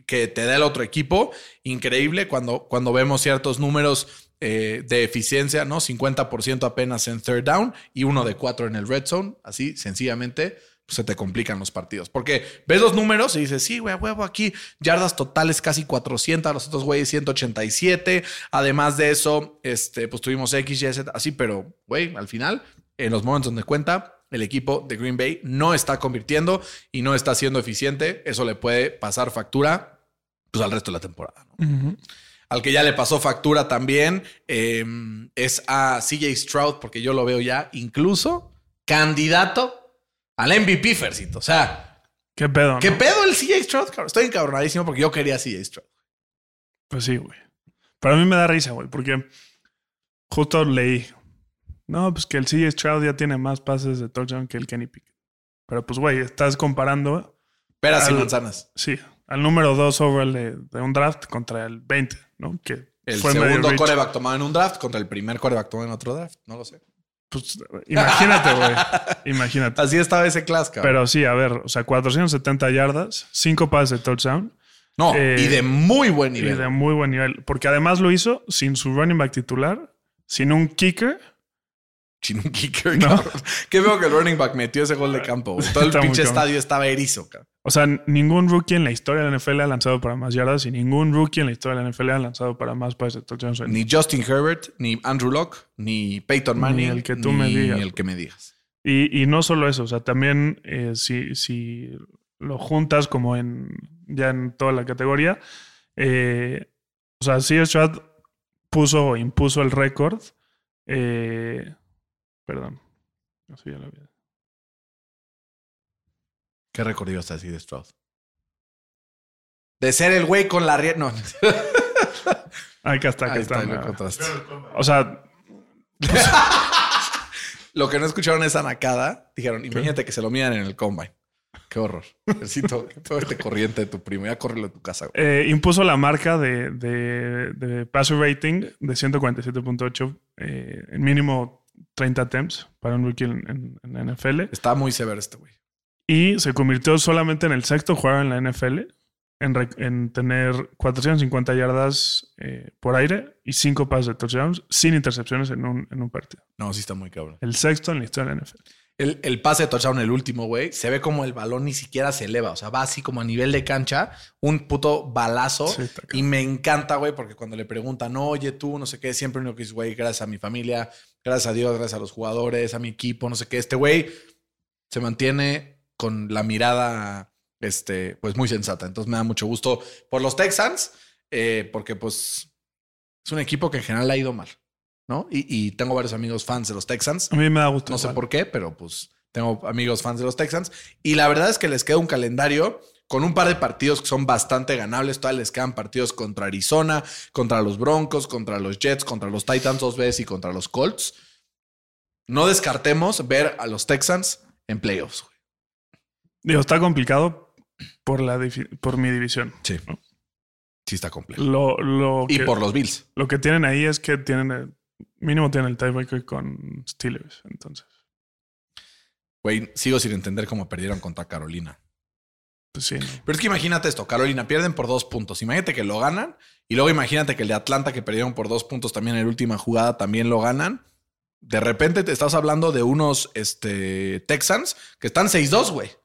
que te da el otro equipo. Increíble cuando, cuando vemos ciertos números eh, de eficiencia, ¿no? 50% apenas en third down y uno de cuatro en el red zone. Así, sencillamente, pues, se te complican los partidos. Porque ves los números y dices, sí, güey, huevo, aquí yardas totales casi 400, los otros güeyes 187. Además de eso, este, pues tuvimos X, Y, Z, así, pero, güey, al final, en los momentos donde cuenta, el equipo de Green Bay no está convirtiendo y no está siendo eficiente. Eso le puede pasar factura pues, al resto de la temporada. ¿no? Al que ya le pasó factura también eh, es a CJ Stroud, porque yo lo veo ya incluso candidato al MVP, Fercito. O sea, ¿Qué pedo? ¿qué no? pedo el CJ Stroud? Estoy encabronadísimo porque yo quería CJ Stroud. Pues sí, güey. Pero a mí me da risa, güey, porque justo leí. No, pues que el CJ Stroud ya tiene más pases de touchdown que el Kenny Pickett. Pero pues, güey, estás comparando, Peras y Al- manzanas. sí, al número 2 overall de, de un draft contra el 20, ¿no? Que El fue segundo coreback tomado en un draft contra el primer coreback tomado en otro draft. No lo sé. Pues imagínate, güey. Imagínate. Así estaba ese class, cabrón. Pero sí, a ver, o sea, 470 yardas, 5 pases de touchdown no, eh, y de muy buen y nivel. de muy buen nivel. Porque además lo hizo sin su running back titular, sin un kicker. Sin un kicker, No. Qué veo que el running back metió ese gol de campo. güey. Todo el pinche estadio estaba erizo, cabrón. O sea, ningún rookie en la historia de la NFL ha lanzado para más yardas y ningún rookie en la historia de la NFL ha lanzado para más pases de. Ni Justin Herbert, ni Andrew Locke, ni Peyton Manning. el que tú me ni digas. el que me digas. Y, y no solo eso, o sea, también eh, si, si lo juntas como en ya en toda la categoría, eh, o sea, sí, Stroud puso o impuso el récord. eh, perdón. Eso ya lo había- ¿Qué recorrido está así de Stroud? De ser el güey con la rie... No. Acá está, acá está. O sea, Lo que no escucharon esa nacada, dijeron, imagínate que se lo midan en el combine. Qué horror. Necesito todo este corriente de tu primo. Ya córrelo a tu casa. güey. eh, impuso la marca de, de, de passer rating de 147.8 eh, en mínimo 30 attempts para un rookie en, en- NFL. Está muy severo este güey. Y se convirtió solamente en el sexto jugador en la NFL en, en tener 450 yardas eh, por aire y 5 pases de touchdowns sin intercepciones en un, en un partido. No, sí está muy cabrón. El sexto en la historia de la NFL. El, el pase de touchdown, el último, güey, se ve como el balón ni siquiera se eleva. O sea, va así como a nivel de cancha, un puto balazo. Sí, y me encanta, güey, porque cuando le preguntan, oye, tú, no sé qué, siempre uno que dice, güey, gracias a mi familia, gracias a Dios, gracias a los jugadores, a mi equipo, no sé qué. Este güey se mantiene con la mirada, este, pues muy sensata. Entonces me da mucho gusto por los Texans, eh, porque pues es un equipo que en general ha ido mal, ¿no? Y, y tengo varios amigos fans de los Texans. A mí me da gusto. No sé por qué, pero pues tengo amigos fans de los Texans. Y la verdad es que les queda un calendario con un par de partidos que son bastante ganables. Todavía les quedan partidos contra Arizona, contra los Broncos, contra los Jets, contra los Titans dos veces y contra los Colts. No descartemos ver a los Texans en playoffs. güey. Digo, está complicado por, la por mi división. Sí. Sí está complejo. Lo, lo Y que, por los Bills. lo que tienen ahí es que tienen eh, Mínimo tiene el tiebreaker con Steelers, entonces. Güey, sigo sin entender cómo perdieron contra Carolina. Pues sí. Pero es que imagínate esto, Carolina pierden por dos puntos. Imagínate que lo ganan. Y luego imagínate que el de Atlanta que perdieron por dos puntos también en la última jugada también lo ganan. De repente te estás hablando de unos este, Texans que están 6-2, güey.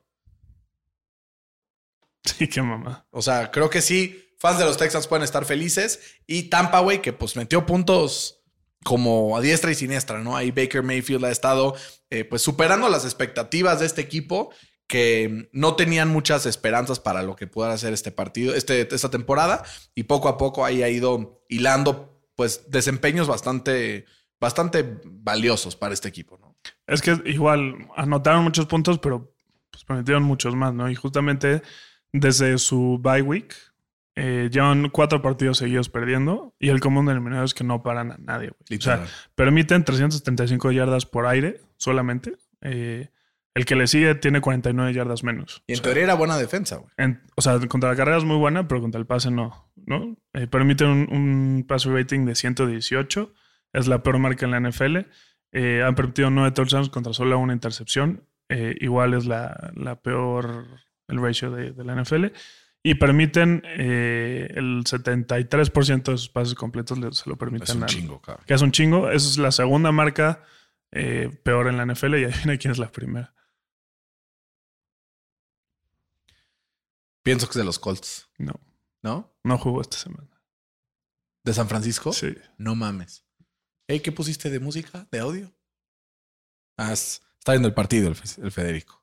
Sí, qué mamá. O sea, creo que sí, fans de los Texans pueden estar felices. Y Tampa, güey, que pues metió puntos como a diestra y siniestra, ¿no? Ahí Baker Mayfield ha estado eh, pues superando las expectativas de este equipo que no tenían muchas esperanzas para lo que pueda hacer este partido, este, esta temporada, y poco a poco ahí ha ido hilando pues desempeños bastante, bastante valiosos para este equipo, ¿no? Es que igual anotaron muchos puntos, pero pues permitieron muchos más, ¿no? Y justamente desde su bye week eh, llevan cuatro partidos seguidos perdiendo y el común denominador es que no paran a nadie. O sea, permiten 375 yardas por aire solamente. Eh, el que le sigue tiene 49 yardas menos. Y en O sea, teoría era buena defensa, güey. en- o sea, contra la carrera es muy buena, pero contra el pase no. ¿no? Eh, permiten un, un rating de 118. Es la peor marca en la NFL. Eh, han permitido 9 touchdowns contra solo una intercepción. Eh, igual es la, la peor, el ratio de, de la NFL. Y permiten eh, el 73% de sus pases completos le- se lo permiten Es un al- chingo, cabrón. que es un chingo. Esa es la segunda marca peor en la NFL y adivina quién es la primera. Pienso que es de los Colts, No, ¿no? no jugó esta semana. ¿De San Francisco? Sí. No mames. Ey, ¿qué pusiste de música? ¿De audio? Ah, es- está viendo el partido el, Fe- el Federico.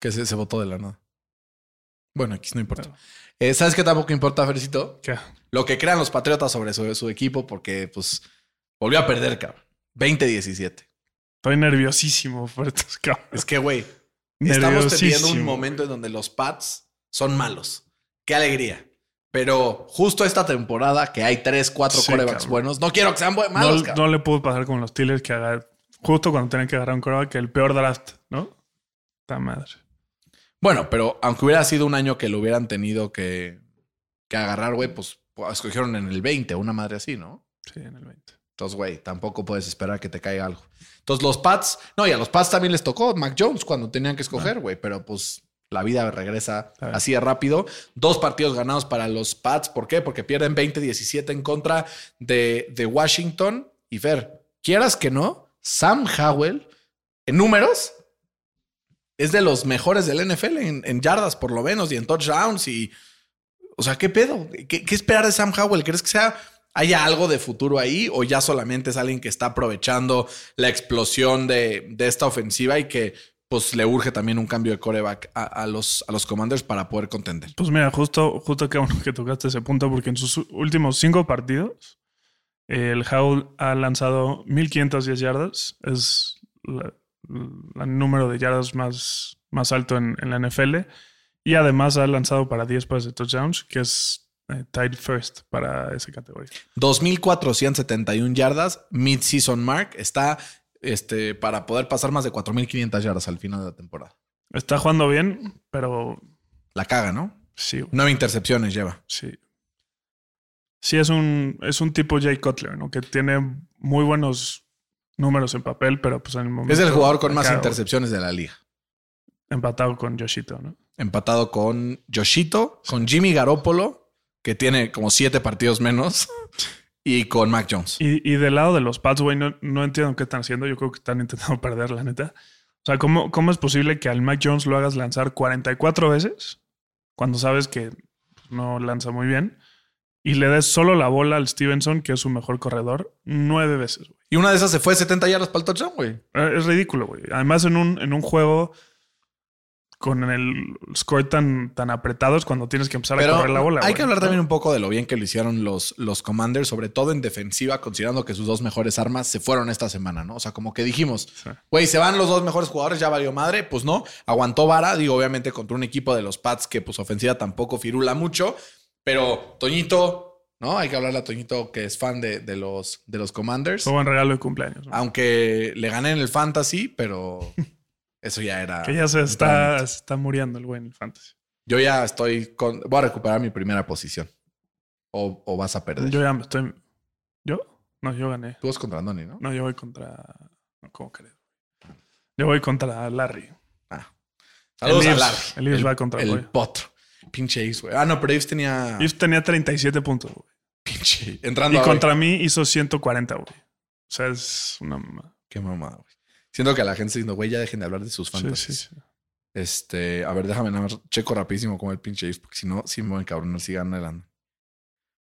Que se, se votó de la nada. Bueno, aquí no importa. Eh, ¿Sabes qué tampoco importa, Fercito? ¿Qué? Lo que crean los Patriotas sobre su, su equipo, porque pues volvió a perder, cabrón. 20-17. Estoy nerviosísimo por estos cabros. Es que, güey, estamos teniendo un momento en donde los Pats son malos. Qué alegría. Pero justo esta temporada, que hay 3, 4 Sí, corebacks cabrón. buenos, no quiero que sean malos, no, le pudo pasar con los Steelers que haga justo cuando tenían que agarrar un coreback, que el peor draft, ¿no? Está madre. Bueno, pero aunque hubiera sido un año que lo hubieran tenido que, que agarrar, güey, pues, pues, escogieron en el 20, una madre así, ¿no? Sí, en el 20. Entonces, güey, tampoco puedes esperar que te caiga algo. Entonces, los Pats, no, y a los Pats también les tocó Mac Jones cuando tenían que escoger, güey, pero pues la vida regresa así de rápido. Dos partidos ganados para los Pats. ¿Por qué? Porque pierden 20-17 en contra de, de Washington. Y Fer, quieras que no, Sam Howell, en números, es de los mejores del NFL en, en yardas, por lo menos, y en touchdowns. Y, o sea, ¿qué pedo? ¿Qué, qué esperar de Sam Howell? ¿Crees que sea haya algo de futuro ahí o ya solamente es alguien que está aprovechando la explosión de, de esta ofensiva y que pues le urge también un cambio de coreback a, a los, a los Commanders para poder contender? Pues mira, justo, justo que bueno que tocaste ese punto, porque en sus últimos cinco partidos, el Howl ha lanzado 1510 yardas. Es el número de yardas más, más alto en, la NFL. Y además ha lanzado para 10 pases de touchdowns, que es tied first para esa categoría. 2.471 yardas, mid-season mark, está este, para poder pasar más de 4.500 yardas al final de la temporada. Está jugando bien, pero La caga, ¿no? sí, Nueve intercepciones lleva. sí. Sí, es un, es un tipo Jay Cutler, ¿no? Que tiene muy buenos números en papel, pero pues en el momento. Es el jugador con más intercepciones de la liga. Empatado con Yoshito, ¿no? Empatado con Yoshito, con Jimmy Garoppolo, que tiene como siete partidos menos, y con Mac Jones. Y, y del lado de los Pats, güey, no, no entiendo qué están haciendo. Yo creo que están intentando perder, la neta. O sea, ¿cómo, ¿cómo es posible que al Mac Jones lo hagas lanzar 44 veces cuando sabes que no lanza muy bien? Y le des solo la bola al Stevenson, que es su mejor corredor, nueve veces, güey. Y una de esas se fue 70 yardas para el touchdown, güey. Eh, Es ridículo, güey. Además, en un, en un juego con el score tan, tan apretado es cuando tienes que empezar a correr la bola. hay que hablar también un poco de lo bien que lo hicieron los, los Commanders, sobre todo en defensiva, considerando que sus dos mejores armas se fueron esta semana, ¿no? O sea, como que dijimos, Sí. güey, se van los dos mejores jugadores, ya valió madre. Pues no, aguantó vara, digo, obviamente contra un equipo de los Pats que pues ofensiva tampoco firula mucho, pero Toñito, ¿no? Hay que hablarle a Toñito que es fan de, de los, de los Commanders, Fue buen regalo de cumpleaños. ¿no? aunque le gané en el Fantasy, pero eso ya era... que ya se está, se está muriendo el güey en el fantasy. Yo ya estoy con... Voy a recuperar mi primera posición. O, o vas a perder. Yo ya me estoy. ¿Yo? No, yo gané. Tú vas contra Andoni, ¿no? No, yo voy contra. no, ¿Cómo crees? Yo voy contra Larry. Ah. Saludos El a Ives- Larry. el Ives va contra El Pollo. potro. Pinche Ives, güey. Ah, no, pero Ives tenía... Y tenía 37 puntos, güey. Pinche... Entrando Y a- contra mí hizo 140, güey. O sea, es una mamada. Qué mamada, güey. Siento que a la gente está diciendo, güey, ya dejen de hablar de sus Sí, fantasies. sí, sí. Este, a ver, déjame nada más checo rapidísimo como el pinche porque si no, sí me voy a encabronar si gana el Andoni.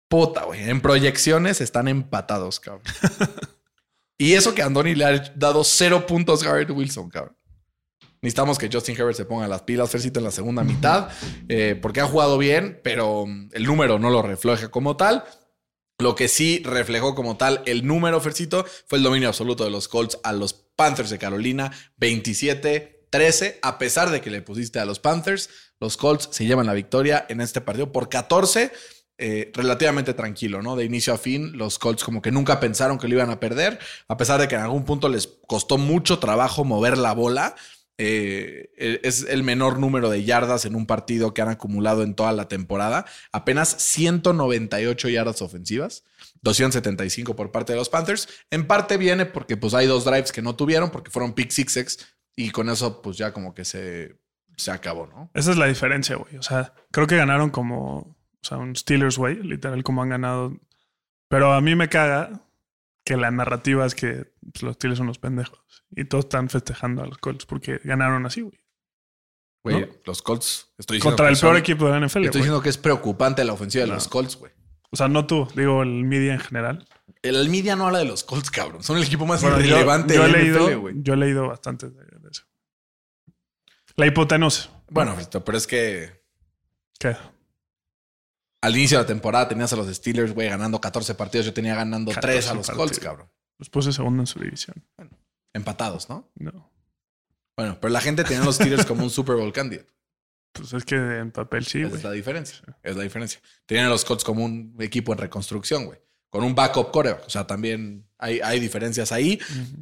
Puta, güey. En proyecciones están empatados, cabrón. y eso que Andoni le ha dado cero puntos a Garrett Wilson, cabrón. Necesitamos que Justin Herbert se ponga las pilas, Fercito, en la segunda mitad, eh, porque ha jugado bien, pero el número no lo refleja como tal. Lo que sí reflejó como tal el número, Fercito, fue el dominio absoluto de los Colts a los Panthers de Carolina, 27-13. A pesar de que le pusiste a los Panthers, los Colts se llevan la victoria en este partido por 14. eh, relativamente tranquilo, ¿no? De inicio a fin, los Colts como que nunca pensaron que lo iban a perder, a pesar de que en algún punto les costó mucho trabajo mover la bola. Eh, es el menor número de yardas en un partido que han acumulado en toda la temporada. Apenas 198 yardas ofensivas, 275 por parte de los Panthers. En parte viene porque pues hay dos drives que no tuvieron porque fueron pick sixes y con eso pues ya como que se, se acabó, ¿no? Esa es la diferencia, güey. O sea, creo que ganaron como, o sea, un Steelers, güey, literal como han ganado. Pero a mí me caga que la narrativa es que pues, los Steelers son los pendejos. Y todos están festejando a los Colts porque ganaron así, güey. Güey, ¿No? los Colts. Estoy diciendo Contra el peor son- equipo de la NFL, Estoy güey. diciendo que es preocupante la ofensiva de los Colts, güey. O sea, no tú, digo el media en general. El media no habla de los Colts, cabrón. Son el equipo más Bueno, yo, irrelevante yo he de la NFL, güey. yo he leído bastante de, de eso. La hipotenusa. Bueno, pero es que ¿Qué? al inicio de la temporada tenías a los Steelers, güey, ganando 14 partidos. Yo tenía ganando 3 a 14 los partidos. Colts, cabrón. Los puse segundo en su división. Empatados, ¿no? No. Bueno, pero la gente tenía los Steelers como un Super Bowl candidate. Pues es que en papel sí, güey. es la diferencia. Es la diferencia. Tenían a los Colts como un equipo en reconstrucción, güey. Con un backup coreback. O sea, también hay, hay diferencias ahí.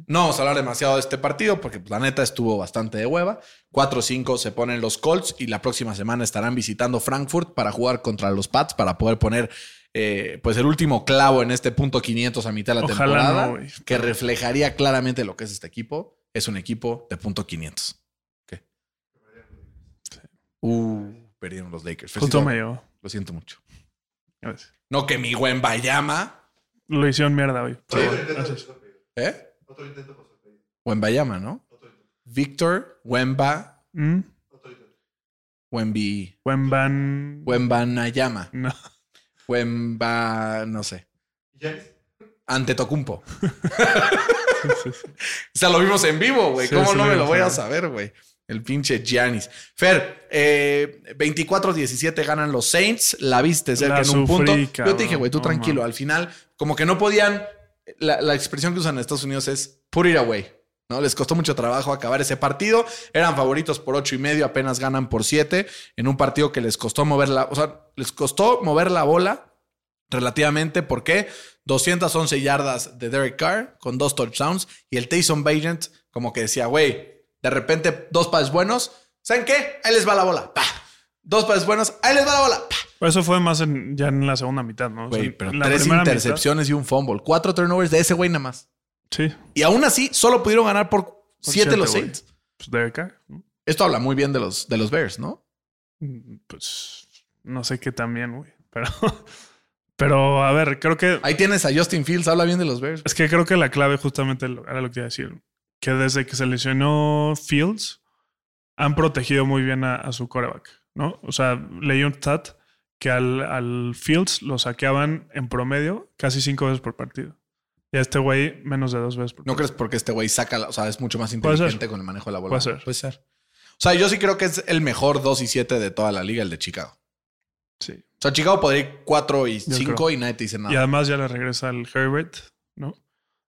No vamos a hablar demasiado de este partido porque pues, la neta estuvo bastante de hueva. 4-5 se ponen los Colts y la próxima semana estarán visitando Frankfurt para jugar contra los Pats para poder poner eh, pues el último clavo en este punto 500 a mitad de la Ojalá temporada no, que reflejaría claramente lo que es este equipo. Es un equipo de punto 500. ¿Qué? Uh, perdieron los Lakers. Justo me llegó. Lo siento mucho. No que mi buen Bayama. Lo hicieron mierda hoy. Pero bueno, gracias. ¿Eh? Wembayama, ¿no? Victor Wemba Mm, Wemby Wemban. Wembanayama. No. Wemba, no sé. Ante Tocumpo. Sí, sí. O sea, lo vimos en vivo, güey. Sí, ¿Cómo sí no me lo voy a saber, güey? El pinche Giannis. Fer, eh, 24-17 ganan los Saints. La viste cerca La en un sufrí, punto. Yo te dije, güey, tú tranquilo. Al final, como que no podían. La, la expresión que usan en Estados Unidos es put it away. ¿No? Les costó mucho trabajo acabar ese partido. Eran favoritos por ocho y medio, apenas ganan por siete. En un partido que les costó mover la. O sea, les costó mover la bola relativamente. ¿Por qué? 211 yardas de Derek Carr con dos touchdowns y el Taysom Bagent como que decía, güey, de repente dos pases buenos, ¿saben qué? Ahí les va la bola, pa. Dos pases buenos, ahí les va la bola. Pero eso fue más en- ya en la segunda mitad, ¿no? O sea, Güey, pero tres intercepciones y un fumble, cuatro turnovers de ese güey nada más. Sí. Y aún así, solo pudieron ganar por, por siete los. Saints. Pues Derek Carr, ¿no? Esto habla muy bien de los, de los Bears, ¿no? Mm, Pues no sé qué también, güey. Pero, pero a ver, creo que Ahí tienes a Justin Fields, habla bien de los Bears. es que creo que la clave justamente era lo que iba a decir. Que desde que se lesionó Fields, han protegido muy bien a, a su coreback, ¿no? O sea, leí un stat que al, al Fields lo saqueaban en promedio casi cinco veces por partido. Y a este güey menos de dos veces ¿No crees porque este güey saca, la- o sea, es mucho más inteligente con el manejo de la bola? Puede ser. Puede ser. O sea, yo sí creo que es el mejor 2 y 7 de toda la liga, el de Chicago. Sí. O sea, Chicago podría ir 4 y Yo 5 creo. y nadie te dice Y nada. además ya le regresa el Herbert, ¿no?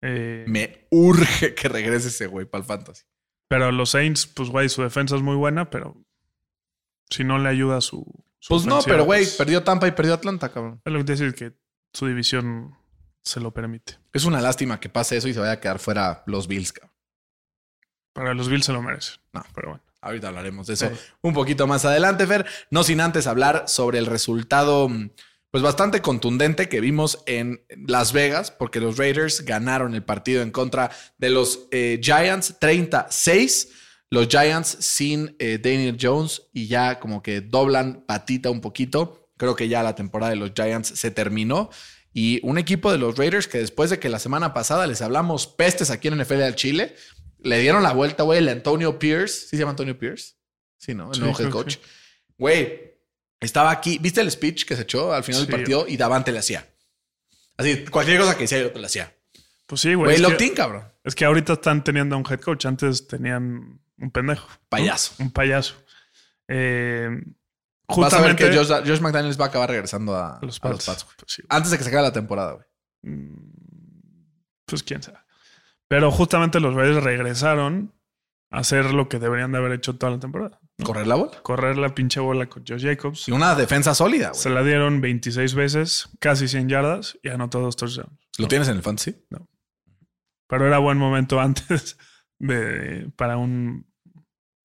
Eh, Me urge que regrese ese güey para el fantasy. Pero los Saints, pues, güey, su defensa es muy buena, pero si no le ayuda su. su Pues no, pero güey, pues, perdió Tampa y perdió Atlanta, cabrón. Es lo que decir que su división se lo permite. Es una lástima que pase eso y se vaya a quedar fuera los Bills, cabrón. Para los Bills se lo merecen. No. Pero bueno. Ahorita hablaremos de eso Sí. un poquito más adelante, Fer. No sin antes hablar sobre el resultado, mm, pues bastante contundente que vimos en Las Vegas, porque los Raiders ganaron el partido en contra de los eh, Giants 36. Los Giants sin eh, Daniel Jones y ya como que doblan patita un poquito. Creo que ya la temporada de los Giants se terminó. Y un equipo de los Raiders que después de que la semana pasada les hablamos pestes aquí en NFL al Chile, le dieron la vuelta, güey, el Antonio Pierce. ¿Sí se llama Antonio Pierce? Sí, ¿no? El Sí, nuevo head coach. Güey, estaba aquí. ¿Viste el speech que se echó al final Sí. del partido? Y Davante le hacía. Así, cualquier cosa que decía, yo le hacía. Pues sí, güey. Güey, in, cabrón. es que ahorita están teniendo a un head coach. Antes tenían un pendejo. ¿no? Payaso. Un payaso. Eh, Vas a ver justamente que Josh, Josh McDaniels va a acabar regresando a, a los a los Pats. Pues sí. Antes de que se acabe la temporada, güey. Mm, Pues quién sabe. Pero justamente los Raiders regresaron a hacer lo que deberían de haber hecho toda la temporada. ¿no? Correr la bola. Correr la pinche bola con Josh Jacobs. Y una defensa sólida, güey. Se la dieron 26 veces, casi 100 yardas y anotó dos touchdowns. ¿Lo tienes en el fantasy? Pero era buen momento antes de, para un,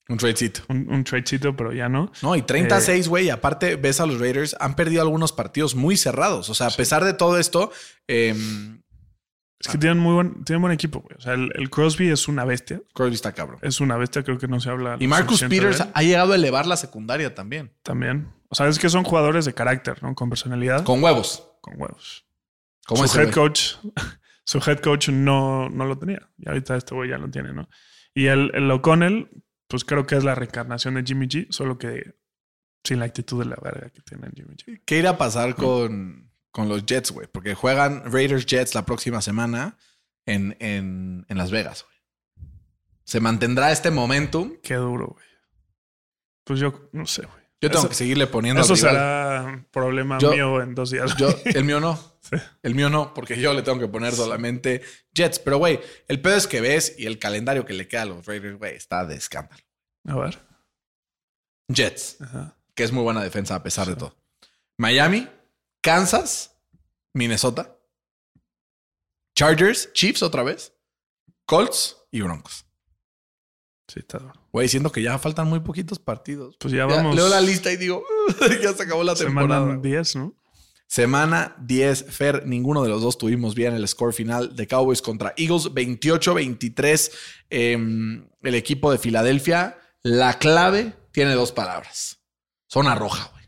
Un tradecito. un, un tradecito, pero ya no. No, y 36, güey. y aparte, ves a los Raiders, han perdido algunos partidos muy cerrados. O sea, a pesar de todo esto, em, Es que tienen muy buen, tienen buen equipo, güey. O sea, el, el Crosby es una bestia. Crosby está cabrón. Es una bestia, creo que no se habla. Y Marcus Peters ha llegado a elevar la secundaria también. también. O sea, es que son jugadores de carácter, ¿no? Con personalidad, con, Con huevos. huevos. Como su head coach, su head coach no, no lo tenía. Y ahorita este güey ya lo tiene, ¿no? Y el, el O'Connell, pues creo que es la reencarnación de Jimmy G, solo que sin la actitud de la verga que tiene Jimmy G. ¿Qué irá a pasar con, con los Jets, güey? Porque juegan Raiders Jets la próxima semana en, en, en Las Vegas, güey. ¿Se mantendrá este momentum? Qué duro, güey. Pues yo no sé, güey. Yo tengo Eso- que seguirle poniendo Eso al rival. será problema Yo- mío en dos días. Yo, el mío no. Sí. El mío no, porque yo le tengo que poner solamente Jets. Pero, güey, el pedo es que ves y el calendario que le queda a los Raiders, güey, está de escándalo. A ver. Jets, Ajá. que es muy buena defensa a pesar de todo. Miami, Kansas, Minnesota, Chargers, Chiefs otra vez, Colts y Broncos. Sí, está duro. Güey, siento que ya faltan muy poquitos partidos. Pues ya Ya vamos. leo la lista y digo, ya se acabó la temporada. Semana 10, ¿no? Semana 10, Fer, ninguno de los dos tuvimos bien el score final de Cowboys contra Eagles, 28-23. em, el equipo de Filadelfia, la clave tiene dos palabras. Zona roja, güey.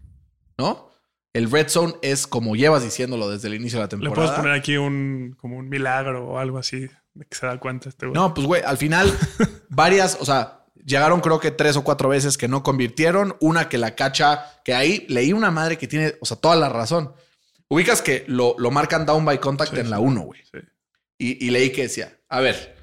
¿No? El red zone es como llevas diciéndolo desde el inicio de la Le temporada. puedes poner aquí un como un milagro o algo así de que se da cuenta este güey. No, pues güey, al final varias, o sea, llegaron creo que tres o cuatro veces que no convirtieron, una que la cacha, que ahí leí una madre que tiene, o sea, toda la razón. Ubicas que lo, lo marcan down by contact Sí, en la sí. 1, güey. Sí. Y, y leí que decía, a ver,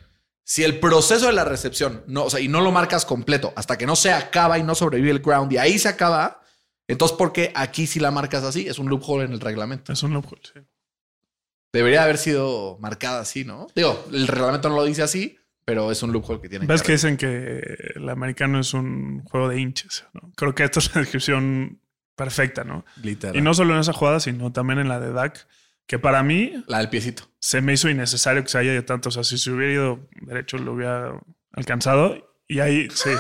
si el proceso de la recepción, no, o sea, y no lo marcas completo hasta que no se acaba y no sobrevive el ground y ahí se acaba, entonces ¿por qué aquí si la marcas así? Es un loophole en el reglamento. Es un loophole, sí. Debería haber sido marcada así, ¿no? Digo, el reglamento no lo dice así, pero es un loophole que tiene Ves que que dicen que el americano es un juego de hinches, ¿no? Creo que esta es la descripción perfecta, ¿no? Literal. Y no solo en esa jugada, sino también en la de Dak, que para mí La del piecito. se me hizo innecesario que se haya ido tanto. O sea, si se hubiera ido derecho, lo hubiera alcanzado. Y ahí, sí.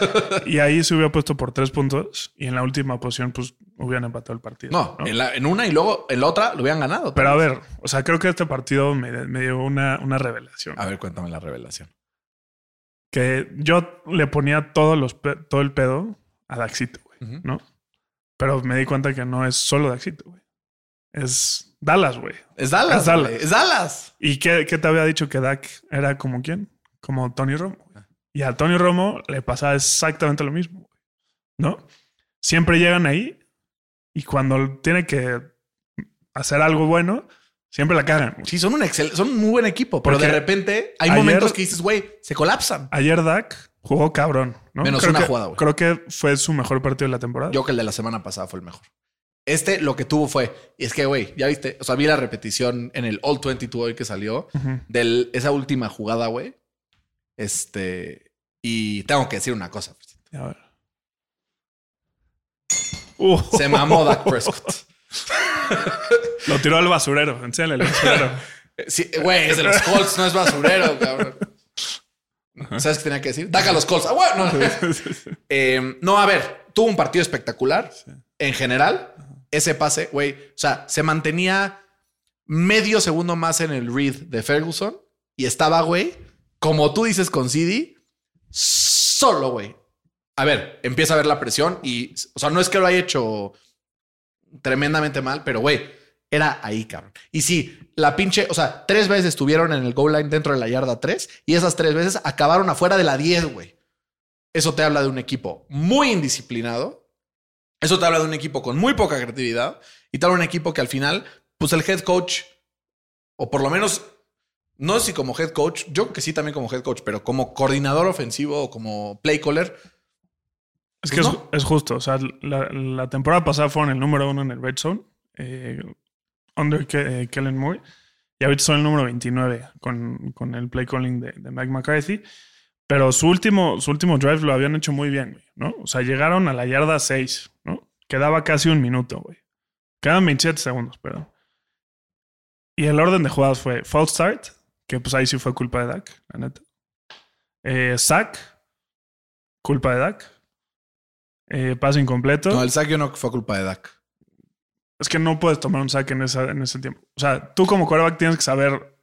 y ahí se hubiera puesto por tres puntos. Y en la última posición, pues hubieran empatado el partido. No, En, la- en una y luego en la otra lo hubieran ganado. Pero a ver, o sea, creo que este partido me, me dio una, una revelación. A ver, cuéntame la revelación. Que yo le ponía todos los todo el pedo a Daxito, güey. ¿no? Pero me di cuenta que no es solo Daxito, güey. Es Dallas, güey. Es Dallas. Es Dallas. Es Dallas. ¿Y qué, qué te había dicho que Dak era como quién? Como Tony Romo. güey. Y a Tony Romo le pasaba exactamente lo mismo, ¿no? Siempre llegan ahí y cuando tiene que hacer algo bueno, siempre la cagan. güey. Sí, son un excel, son un muy buen equipo, pero Porque de repente hay ayer- momentos que dices, güey, se colapsan. Ayer Dak jugó cabrón, ¿no? Menos Creo una que- jugada, güey. Creo que fue su mejor partido de la temporada. Yo que el de la semana pasada fue el mejor. Este lo que tuvo fue, y es que, güey, ya viste, o sea, vi la repetición en el All 22 hoy que salió de esa última jugada, güey. Este, y tengo que decir una cosa. A ver. Uh, Se mamó Dak Prescott. lo tiró al basurero. Enséñale el basurero. Sí, güey, es de los Colts, no es basurero, cabrón. ¿Sabes qué tenía que decir? Dak a los Colts. Ah, bueno. Eh, no, a ver, tuvo un partido espectacular en general, ese pase, güey, o sea, se mantenía medio segundo más en el read de Ferguson y estaba, güey, como tú dices con CD, solo, güey. A ver, empieza a ver la presión y, o sea, no es que lo haya hecho tremendamente mal, pero, güey, era ahí, cabrón. Y sí, la pinche, o sea, tres veces estuvieron en el goal line dentro de la yarda 3 y esas tres veces acabaron afuera de la 10, güey. Eso te habla de un equipo muy indisciplinado. Eso te habla de un equipo con muy poca creatividad y te habla de un equipo que al final, pues el head coach, o por lo menos, no sé si como head coach, yo que sí también como head coach, pero como coordinador ofensivo o como play caller, Es que es- no. es, justo. O sea, la, la temporada pasada fueron el número uno en el Red Zone, eh, under Ke- eh, Kellen Moore. Y ahorita son el número 29 con, con el play calling de, de Mike McCarthy. Pero su último, su último drive lo habían hecho muy bien, güey, ¿no? O sea, llegaron a la yarda 6, ¿no? Quedaba casi un minuto, güey. Quedaban 27 segundos, pero. Y el orden de jugadas fue false start, que pues ahí sí fue culpa de Dak, la neta. Eh, sack, culpa de Dak. Eh, pase incompleto. no, el yo no fue culpa de Dak. Es que no puedes tomar un sack en, esa, en ese tiempo. O sea, tú como quarterback tienes que saber.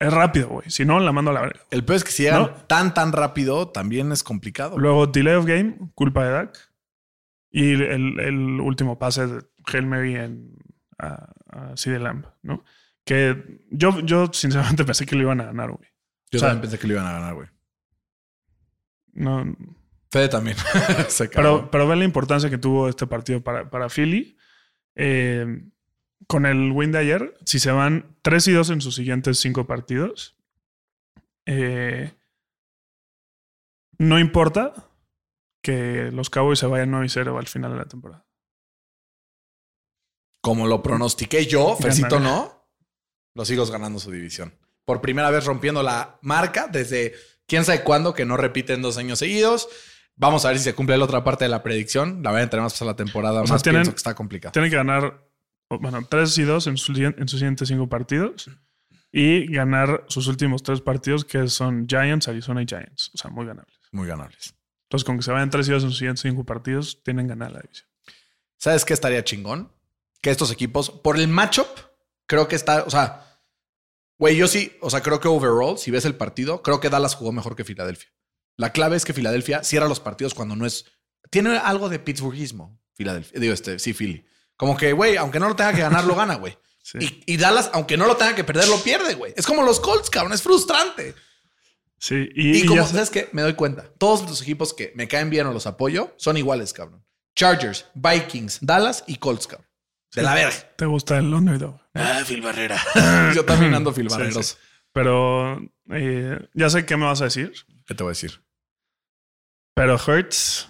Es rápido, güey. Si no, la mando a la verga. El peor es que si llegan No. tan, tan rápido, también es complicado. Luego, delay of game, culpa de Dak. Y el, el último pase de Hail Mary en, a, a CD Lamb, ¿no? Que yo, yo sinceramente pensé que lo iban a ganar, güey. Yo o sea, también pensé que lo iban a ganar, güey. No, Fede también. Se pero, pero ve la importancia que tuvo este partido para, para Philly. Eh, con el win de ayer, si se van 3 y 2 en sus siguientes 5 partidos, eh, no importa que los Cowboys se vayan 9 y 0 al final de la temporada. Como lo pronostiqué yo, Fercito Ganan. no, los Eagles ganando su división. Por primera vez rompiendo la marca desde quién sabe cuándo, que no repiten dos años seguidos. Vamos a ver si se cumple la otra parte de la predicción. La verdad, entre más pasa la temporada, O sea, más tienen- pienso que está complicado. Tienen que ganar, bueno, 3 y 2 en, sus siguien- en sus siguientes 5 partidos y ganar sus últimos 3 partidos, que son Giants, Arizona y Giants. O sea, muy ganables. Muy ganables. Entonces, con que se vayan 3 y 2 en sus siguientes 5 partidos, tienen ganar la división. ¿Sabes qué estaría chingón? Que estos equipos, por el matchup, creo que está, o sea, güey, yo sí, o sea, creo que overall, si ves el partido, creo que Dallas jugó mejor que Filadelfia. La clave es que Filadelfia cierra los partidos cuando no es. Tiene algo de Pittsburghismo, Filadelfia. Digo, este, sí, Philly. Como que, güey, aunque no lo tenga que ganar, lo gana, güey. Sí. Y, y Dallas, aunque no lo tenga que perder, lo pierde, güey. Es como los Colts, cabrón. Es frustrante. Sí, y, como, ¿sabes qué? Me doy cuenta. Todos los equipos que me caen bien o los apoyo son iguales, cabrón. Chargers, Vikings, Dallas y Colts, cabrón. De la verga. te gusta el underdog. Ah, Phil Barrera. Yo también ando Phil Sí, Barreros. sí. Pero eh, ya sé qué me vas a decir. ¿Qué te voy a decir? Pero Hertz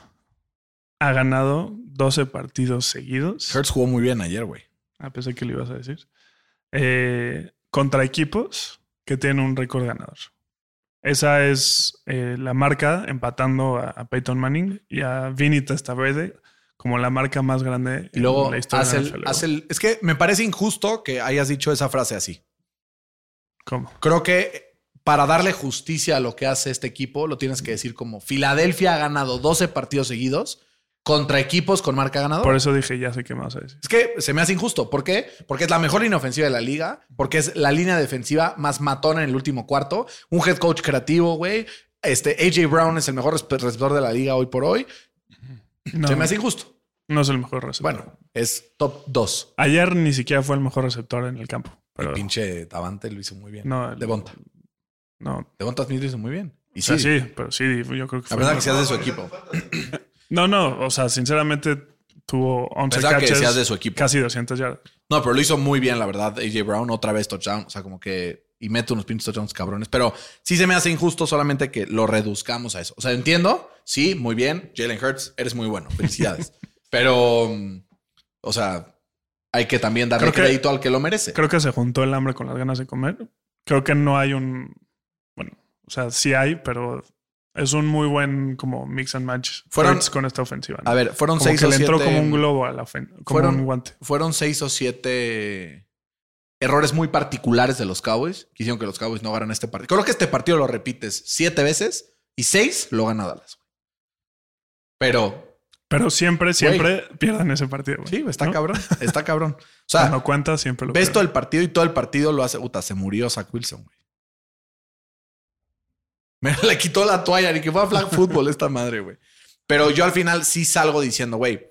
ha ganado 12 partidos seguidos. Hertz jugó muy bien ayer, güey. A pesar que le ibas a decir. eh, contra equipos que tienen un récord ganador. Esa es eh, la marca empatando a, a Peyton Manning y a Vinny Testaverde como la marca más grande Y luego en la historia hace el, hace el- Es que me parece injusto que hayas dicho esa frase así. ¿Cómo? Creo que para darle justicia a lo que hace este equipo, lo tienes que decir como Filadelfia ha ganado 12 partidos seguidos contra equipos con marca ganadora. Por eso dije, ya sé qué a decir. Es que se me hace injusto. ¿Por qué? Porque es la mejor línea ofensiva de la liga, porque es la línea defensiva más matona en el último cuarto, un head coach creativo, güey. Este AJ Brown es el mejor receptor de la liga hoy por hoy. No, Se me hace injusto. no es el mejor receptor. Bueno, es top 2. Ayer ni siquiera fue el mejor receptor en el campo. Pero el pinche Davante lo hizo muy bien. no, el- Devonta. No, Devonta Smith lo hizo muy bien. Y o sea, sí, sí, pero sí, yo creo que fue. pesar el que seas de su equipo. No, no, o sea, sinceramente tuvo 11 Pensaba que catches, decías de su equipo. casi 200 yardas. No, pero lo hizo muy bien, la verdad. AJ Brown, otra vez touchdown. O sea, como que. Y mete unos pinches touchdowns cabrones. Pero sí se me hace injusto solamente que lo reduzcamos a eso. O sea, entiendo. Sí, muy bien. Jalen Hurts, eres muy bueno. Felicidades. pero. mm, O sea, hay que también darle Creo que- crédito al que lo merece. Creo que se juntó el hambre con las ganas de comer. Creo que no hay un. O sea, sí hay, pero es un muy buen como mix and match Fueron- con esta ofensiva. ¿no? A ver, fueron como seis que o le siete. entró como un globo a la ofensiva, como Fueron- un guante. Fueron seis o siete errores muy particulares de los Cowboys que hicieron que los Cowboys no ganaran este partido. Creo que este partido lo repites siete veces y seis lo gana Dallas. Pero Pero siempre, siempre pierden ese partido. güey. Sí, está ¿No? cabrón. Está cabrón. O sea, Cuando cuenta, siempre lo ves pierden. todo el partido y todo el partido lo hace. Puta, se murió Zach Wilson, güey. Me le quitó la toalla ni que fue a flag football esta madre, güey. Pero yo al final sí salgo diciendo, güey,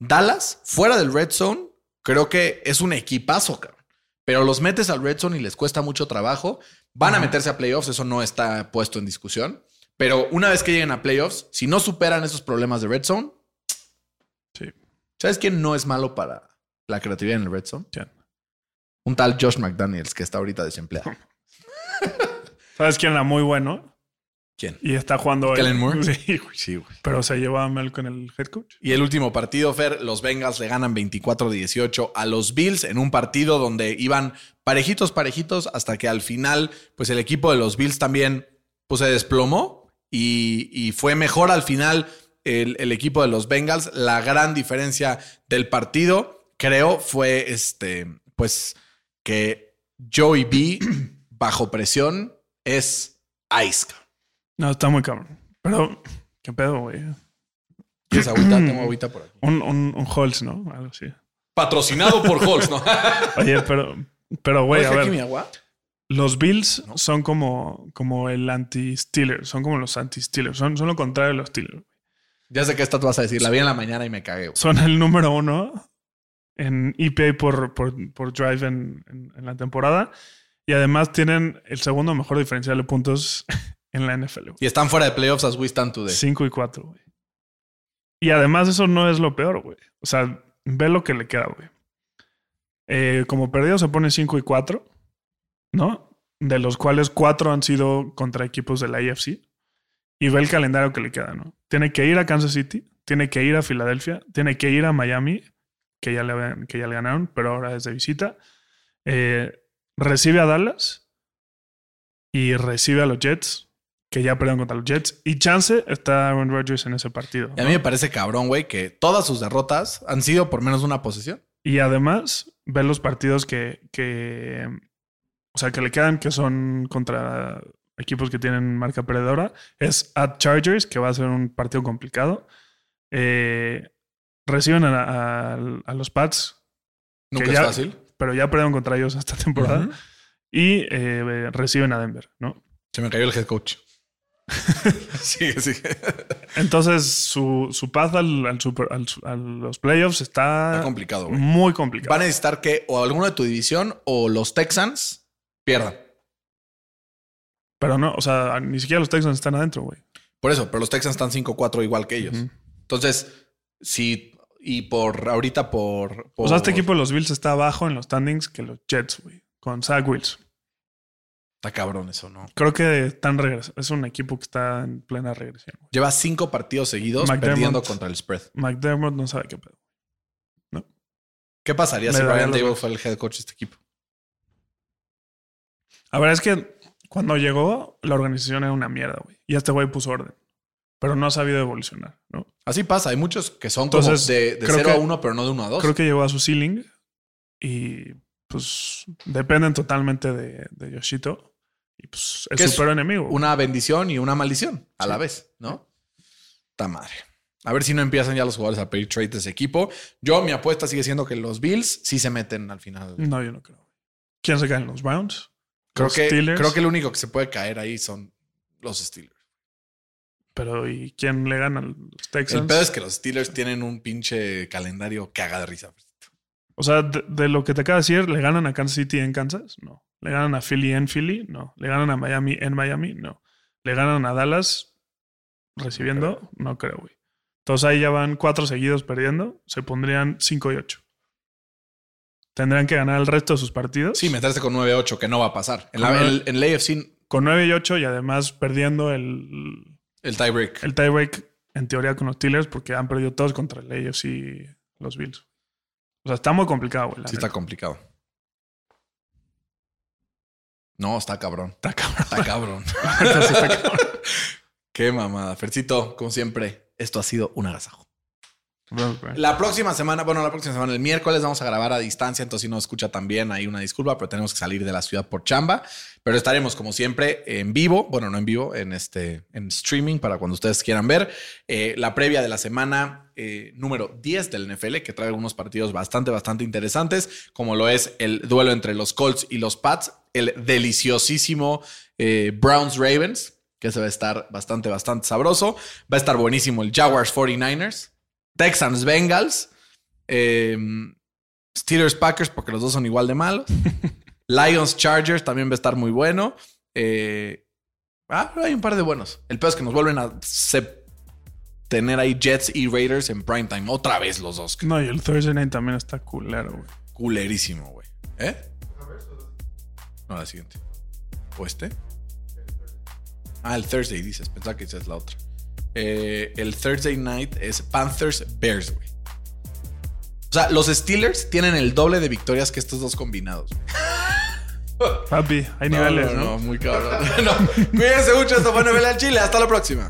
Dallas, fuera del red zone, creo que es un equipazo, cabrón. Pero los metes al red zone y les cuesta mucho trabajo. Van a meterse a playoffs, eso no está puesto en discusión. Pero una vez que lleguen a playoffs, si no superan esos problemas de red zone, Sí. ¿sabes quién no es malo para la creatividad en el red zone? Un tal Josh McDaniels que está ahorita desempleado. ¿Sabes quién era muy bueno? ¿Quién? Y está jugando. ¿Kellen Moore? Sí, güey. Sí, güey. Pero se lleva a Mel con el head coach. Y el último partido, Fer, los Bengals le ganan 24-18 a los Bills en un partido donde iban parejitos, parejitos, hasta que al final, pues el equipo de los Bills también pues, se desplomó y, y fue mejor al final el, el equipo de los Bengals. La gran diferencia del partido, creo, fue este, pues que Joey B bajo presión es ice. No, está muy cabrón. Pero, ¿qué pedo, güey? ¿Quieres agüita? Tengo agüita por aquí. Un, un, un Holz, ¿no? Algo así. Patrocinado por Holz, ¿no? Oye, pero, pero güey, a ¿Deja aquí mi ver. agua? Los Bills son como, como el anti-Steelers. Son como los anti-Steelers. Son, son lo contrario de los Steelers. Ya sé que esta tú vas a decir. La vi en la mañana y me cagué. güey. Son el número uno en EPA por, por, por drive en, en- en la temporada. Y además tienen el segundo mejor diferencial de puntos en la NFL. güey. Y están fuera de playoffs as we stand today. 5 y 4, güey. Y además eso no es lo peor, güey. O sea, ve lo que le queda, güey. Eh, como perdido se pone 5 y 4, ¿no? De los cuales 4 han sido contra equipos de la AFC. Y ve el calendario que le queda, ¿no? Tiene que ir a Kansas City, tiene que ir a Filadelfia, tiene que ir a Miami, que ya le, que ya le ganaron, pero ahora es de visita. Eh, recibe a Dallas y recibe a los Jets, que ya perdieron contra los Jets. Y chance está Aaron Rodgers en ese partido. Y a mí me parece cabrón, güey, que todas sus derrotas han sido por menos de una posesión. Y además, ver los partidos que, que, o sea, que le quedan, que son contra equipos que tienen marca perdedora, es at Chargers, que va a ser un partido complicado. Eh, reciben a, a- a los Pats, Nunca es ya- fácil. pero ya perdieron contra ellos esta temporada. Y eh, reciben a Denver, ¿no? Se me cayó el head coach. sigue, sigue. Entonces, su, su path al, al super- al a los playoffs está, Está complicado, güey. muy complicado. Va a necesitar que o alguno de tu división o los Texans pierdan. Pero no, o sea, ni siquiera los Texans están adentro, güey. Por eso, pero los Texans están 5-4 igual que ellos. Entonces, si. Y por ahorita por, O sea, este por- equipo de los Bills está abajo en los standings que los Jets, güey. Con Zach Wills. Está cabrón eso, ¿no? Creo que están regresando. Es un equipo que está en plena regresión. güey. Lleva cinco partidos seguidos McDermott. perdiendo contra el spread. McDermott no sabe qué pedo. ¿Qué pasaría si Brian dos. fue el head coach de este equipo? A ver, es que cuando llegó, la organización era una mierda, güey. Y este güey puso orden. Pero no ha sabido evolucionar, ¿no? Así pasa. Hay muchos que son Entonces, como de, de creo 0 a que- 1, pero no de 1 a 2. Creo que llegó a su ceiling y pues dependen totalmente de, de Yoshito. Y pues es peor enemigo. una bendición y una maldición a Sí. la vez, ¿no? Ta madre. A ver si no empiezan ya los jugadores a pedir trade de ese equipo. Yo, mi apuesta sigue siendo que los Bills sí se meten al final. No, yo no creo. ¿Quién se caen? ¿Los Browns? Creo ¿Los que, Steelers? creo que el único que se puede caer ahí son los Steelers. Pero ¿y quién le gana? ¿Los Texans? El pedo es que los Steelers tienen un pinche calendario que haga de risa. O sea, de, de lo que te acaba de decir, ¿le ganan a Kansas City en Kansas? No. ¿Le ganan a Philly en Philly? No. ¿Le ganan a Miami en Miami? No. ¿Le ganan a Dallas recibiendo? No creo, güey. Entonces ahí ya van cuatro seguidos perdiendo. Se pondrían 5 y 8. Tendrán que ganar el resto de sus partidos. Sí, meterse con 9-8, que no va a pasar. En la, Con en, la AFC, Con 9 y 8 y además perdiendo el, el tiebreak. el tiebreak en teoría con los Steelers porque han perdido todos contra el AFC y los Bills. O sea, está muy complicado, güey. Sí, neta. está complicado. No, está cabrón. Está cabrón. Está cabrón. Está cabrón. Qué mamada. Fercito, como siempre, esto ha sido un agasajo. La próxima semana, bueno, la próxima semana, el miércoles vamos a grabar a distancia, entonces si no escucha también, hay una disculpa, pero tenemos que salir de la ciudad por chamba. Pero estaremos, como siempre, en vivo, bueno, no en vivo, en este, en streaming para cuando ustedes quieran ver. Eh, la previa de la semana eh, número 10 del NFL, que trae algunos partidos bastante, bastante interesantes, como lo es el duelo entre los Colts y los Pats, el deliciosísimo eh, Browns Ravens, que se va a estar bastante, bastante sabroso. Va a estar buenísimo el Jaguars 49ers. Texans Bengals, eh, Steelers Packers, porque los dos son igual de malos. Lions Chargers también va a estar muy bueno. Eh, ah, pero hay un par de buenos. El peor es que nos vuelven a tener ahí Jets y Raiders en primetime. Otra vez los dos. No, y el Thursday night también está culero, güey. Culerísimo, güey. ¿Eh? No, la siguiente. ¿O este? Ah, el Thursday dices. Pensaba que dices la otra. Eh, el Thursday night es Panthers Bears, güey. O sea, los Steelers tienen el doble de victorias que estos dos combinados. Papi, hay niveles, ¿no? muy cabrón. No, Cuídense mucho. Esto fue Novela en Chile. Hasta la próxima.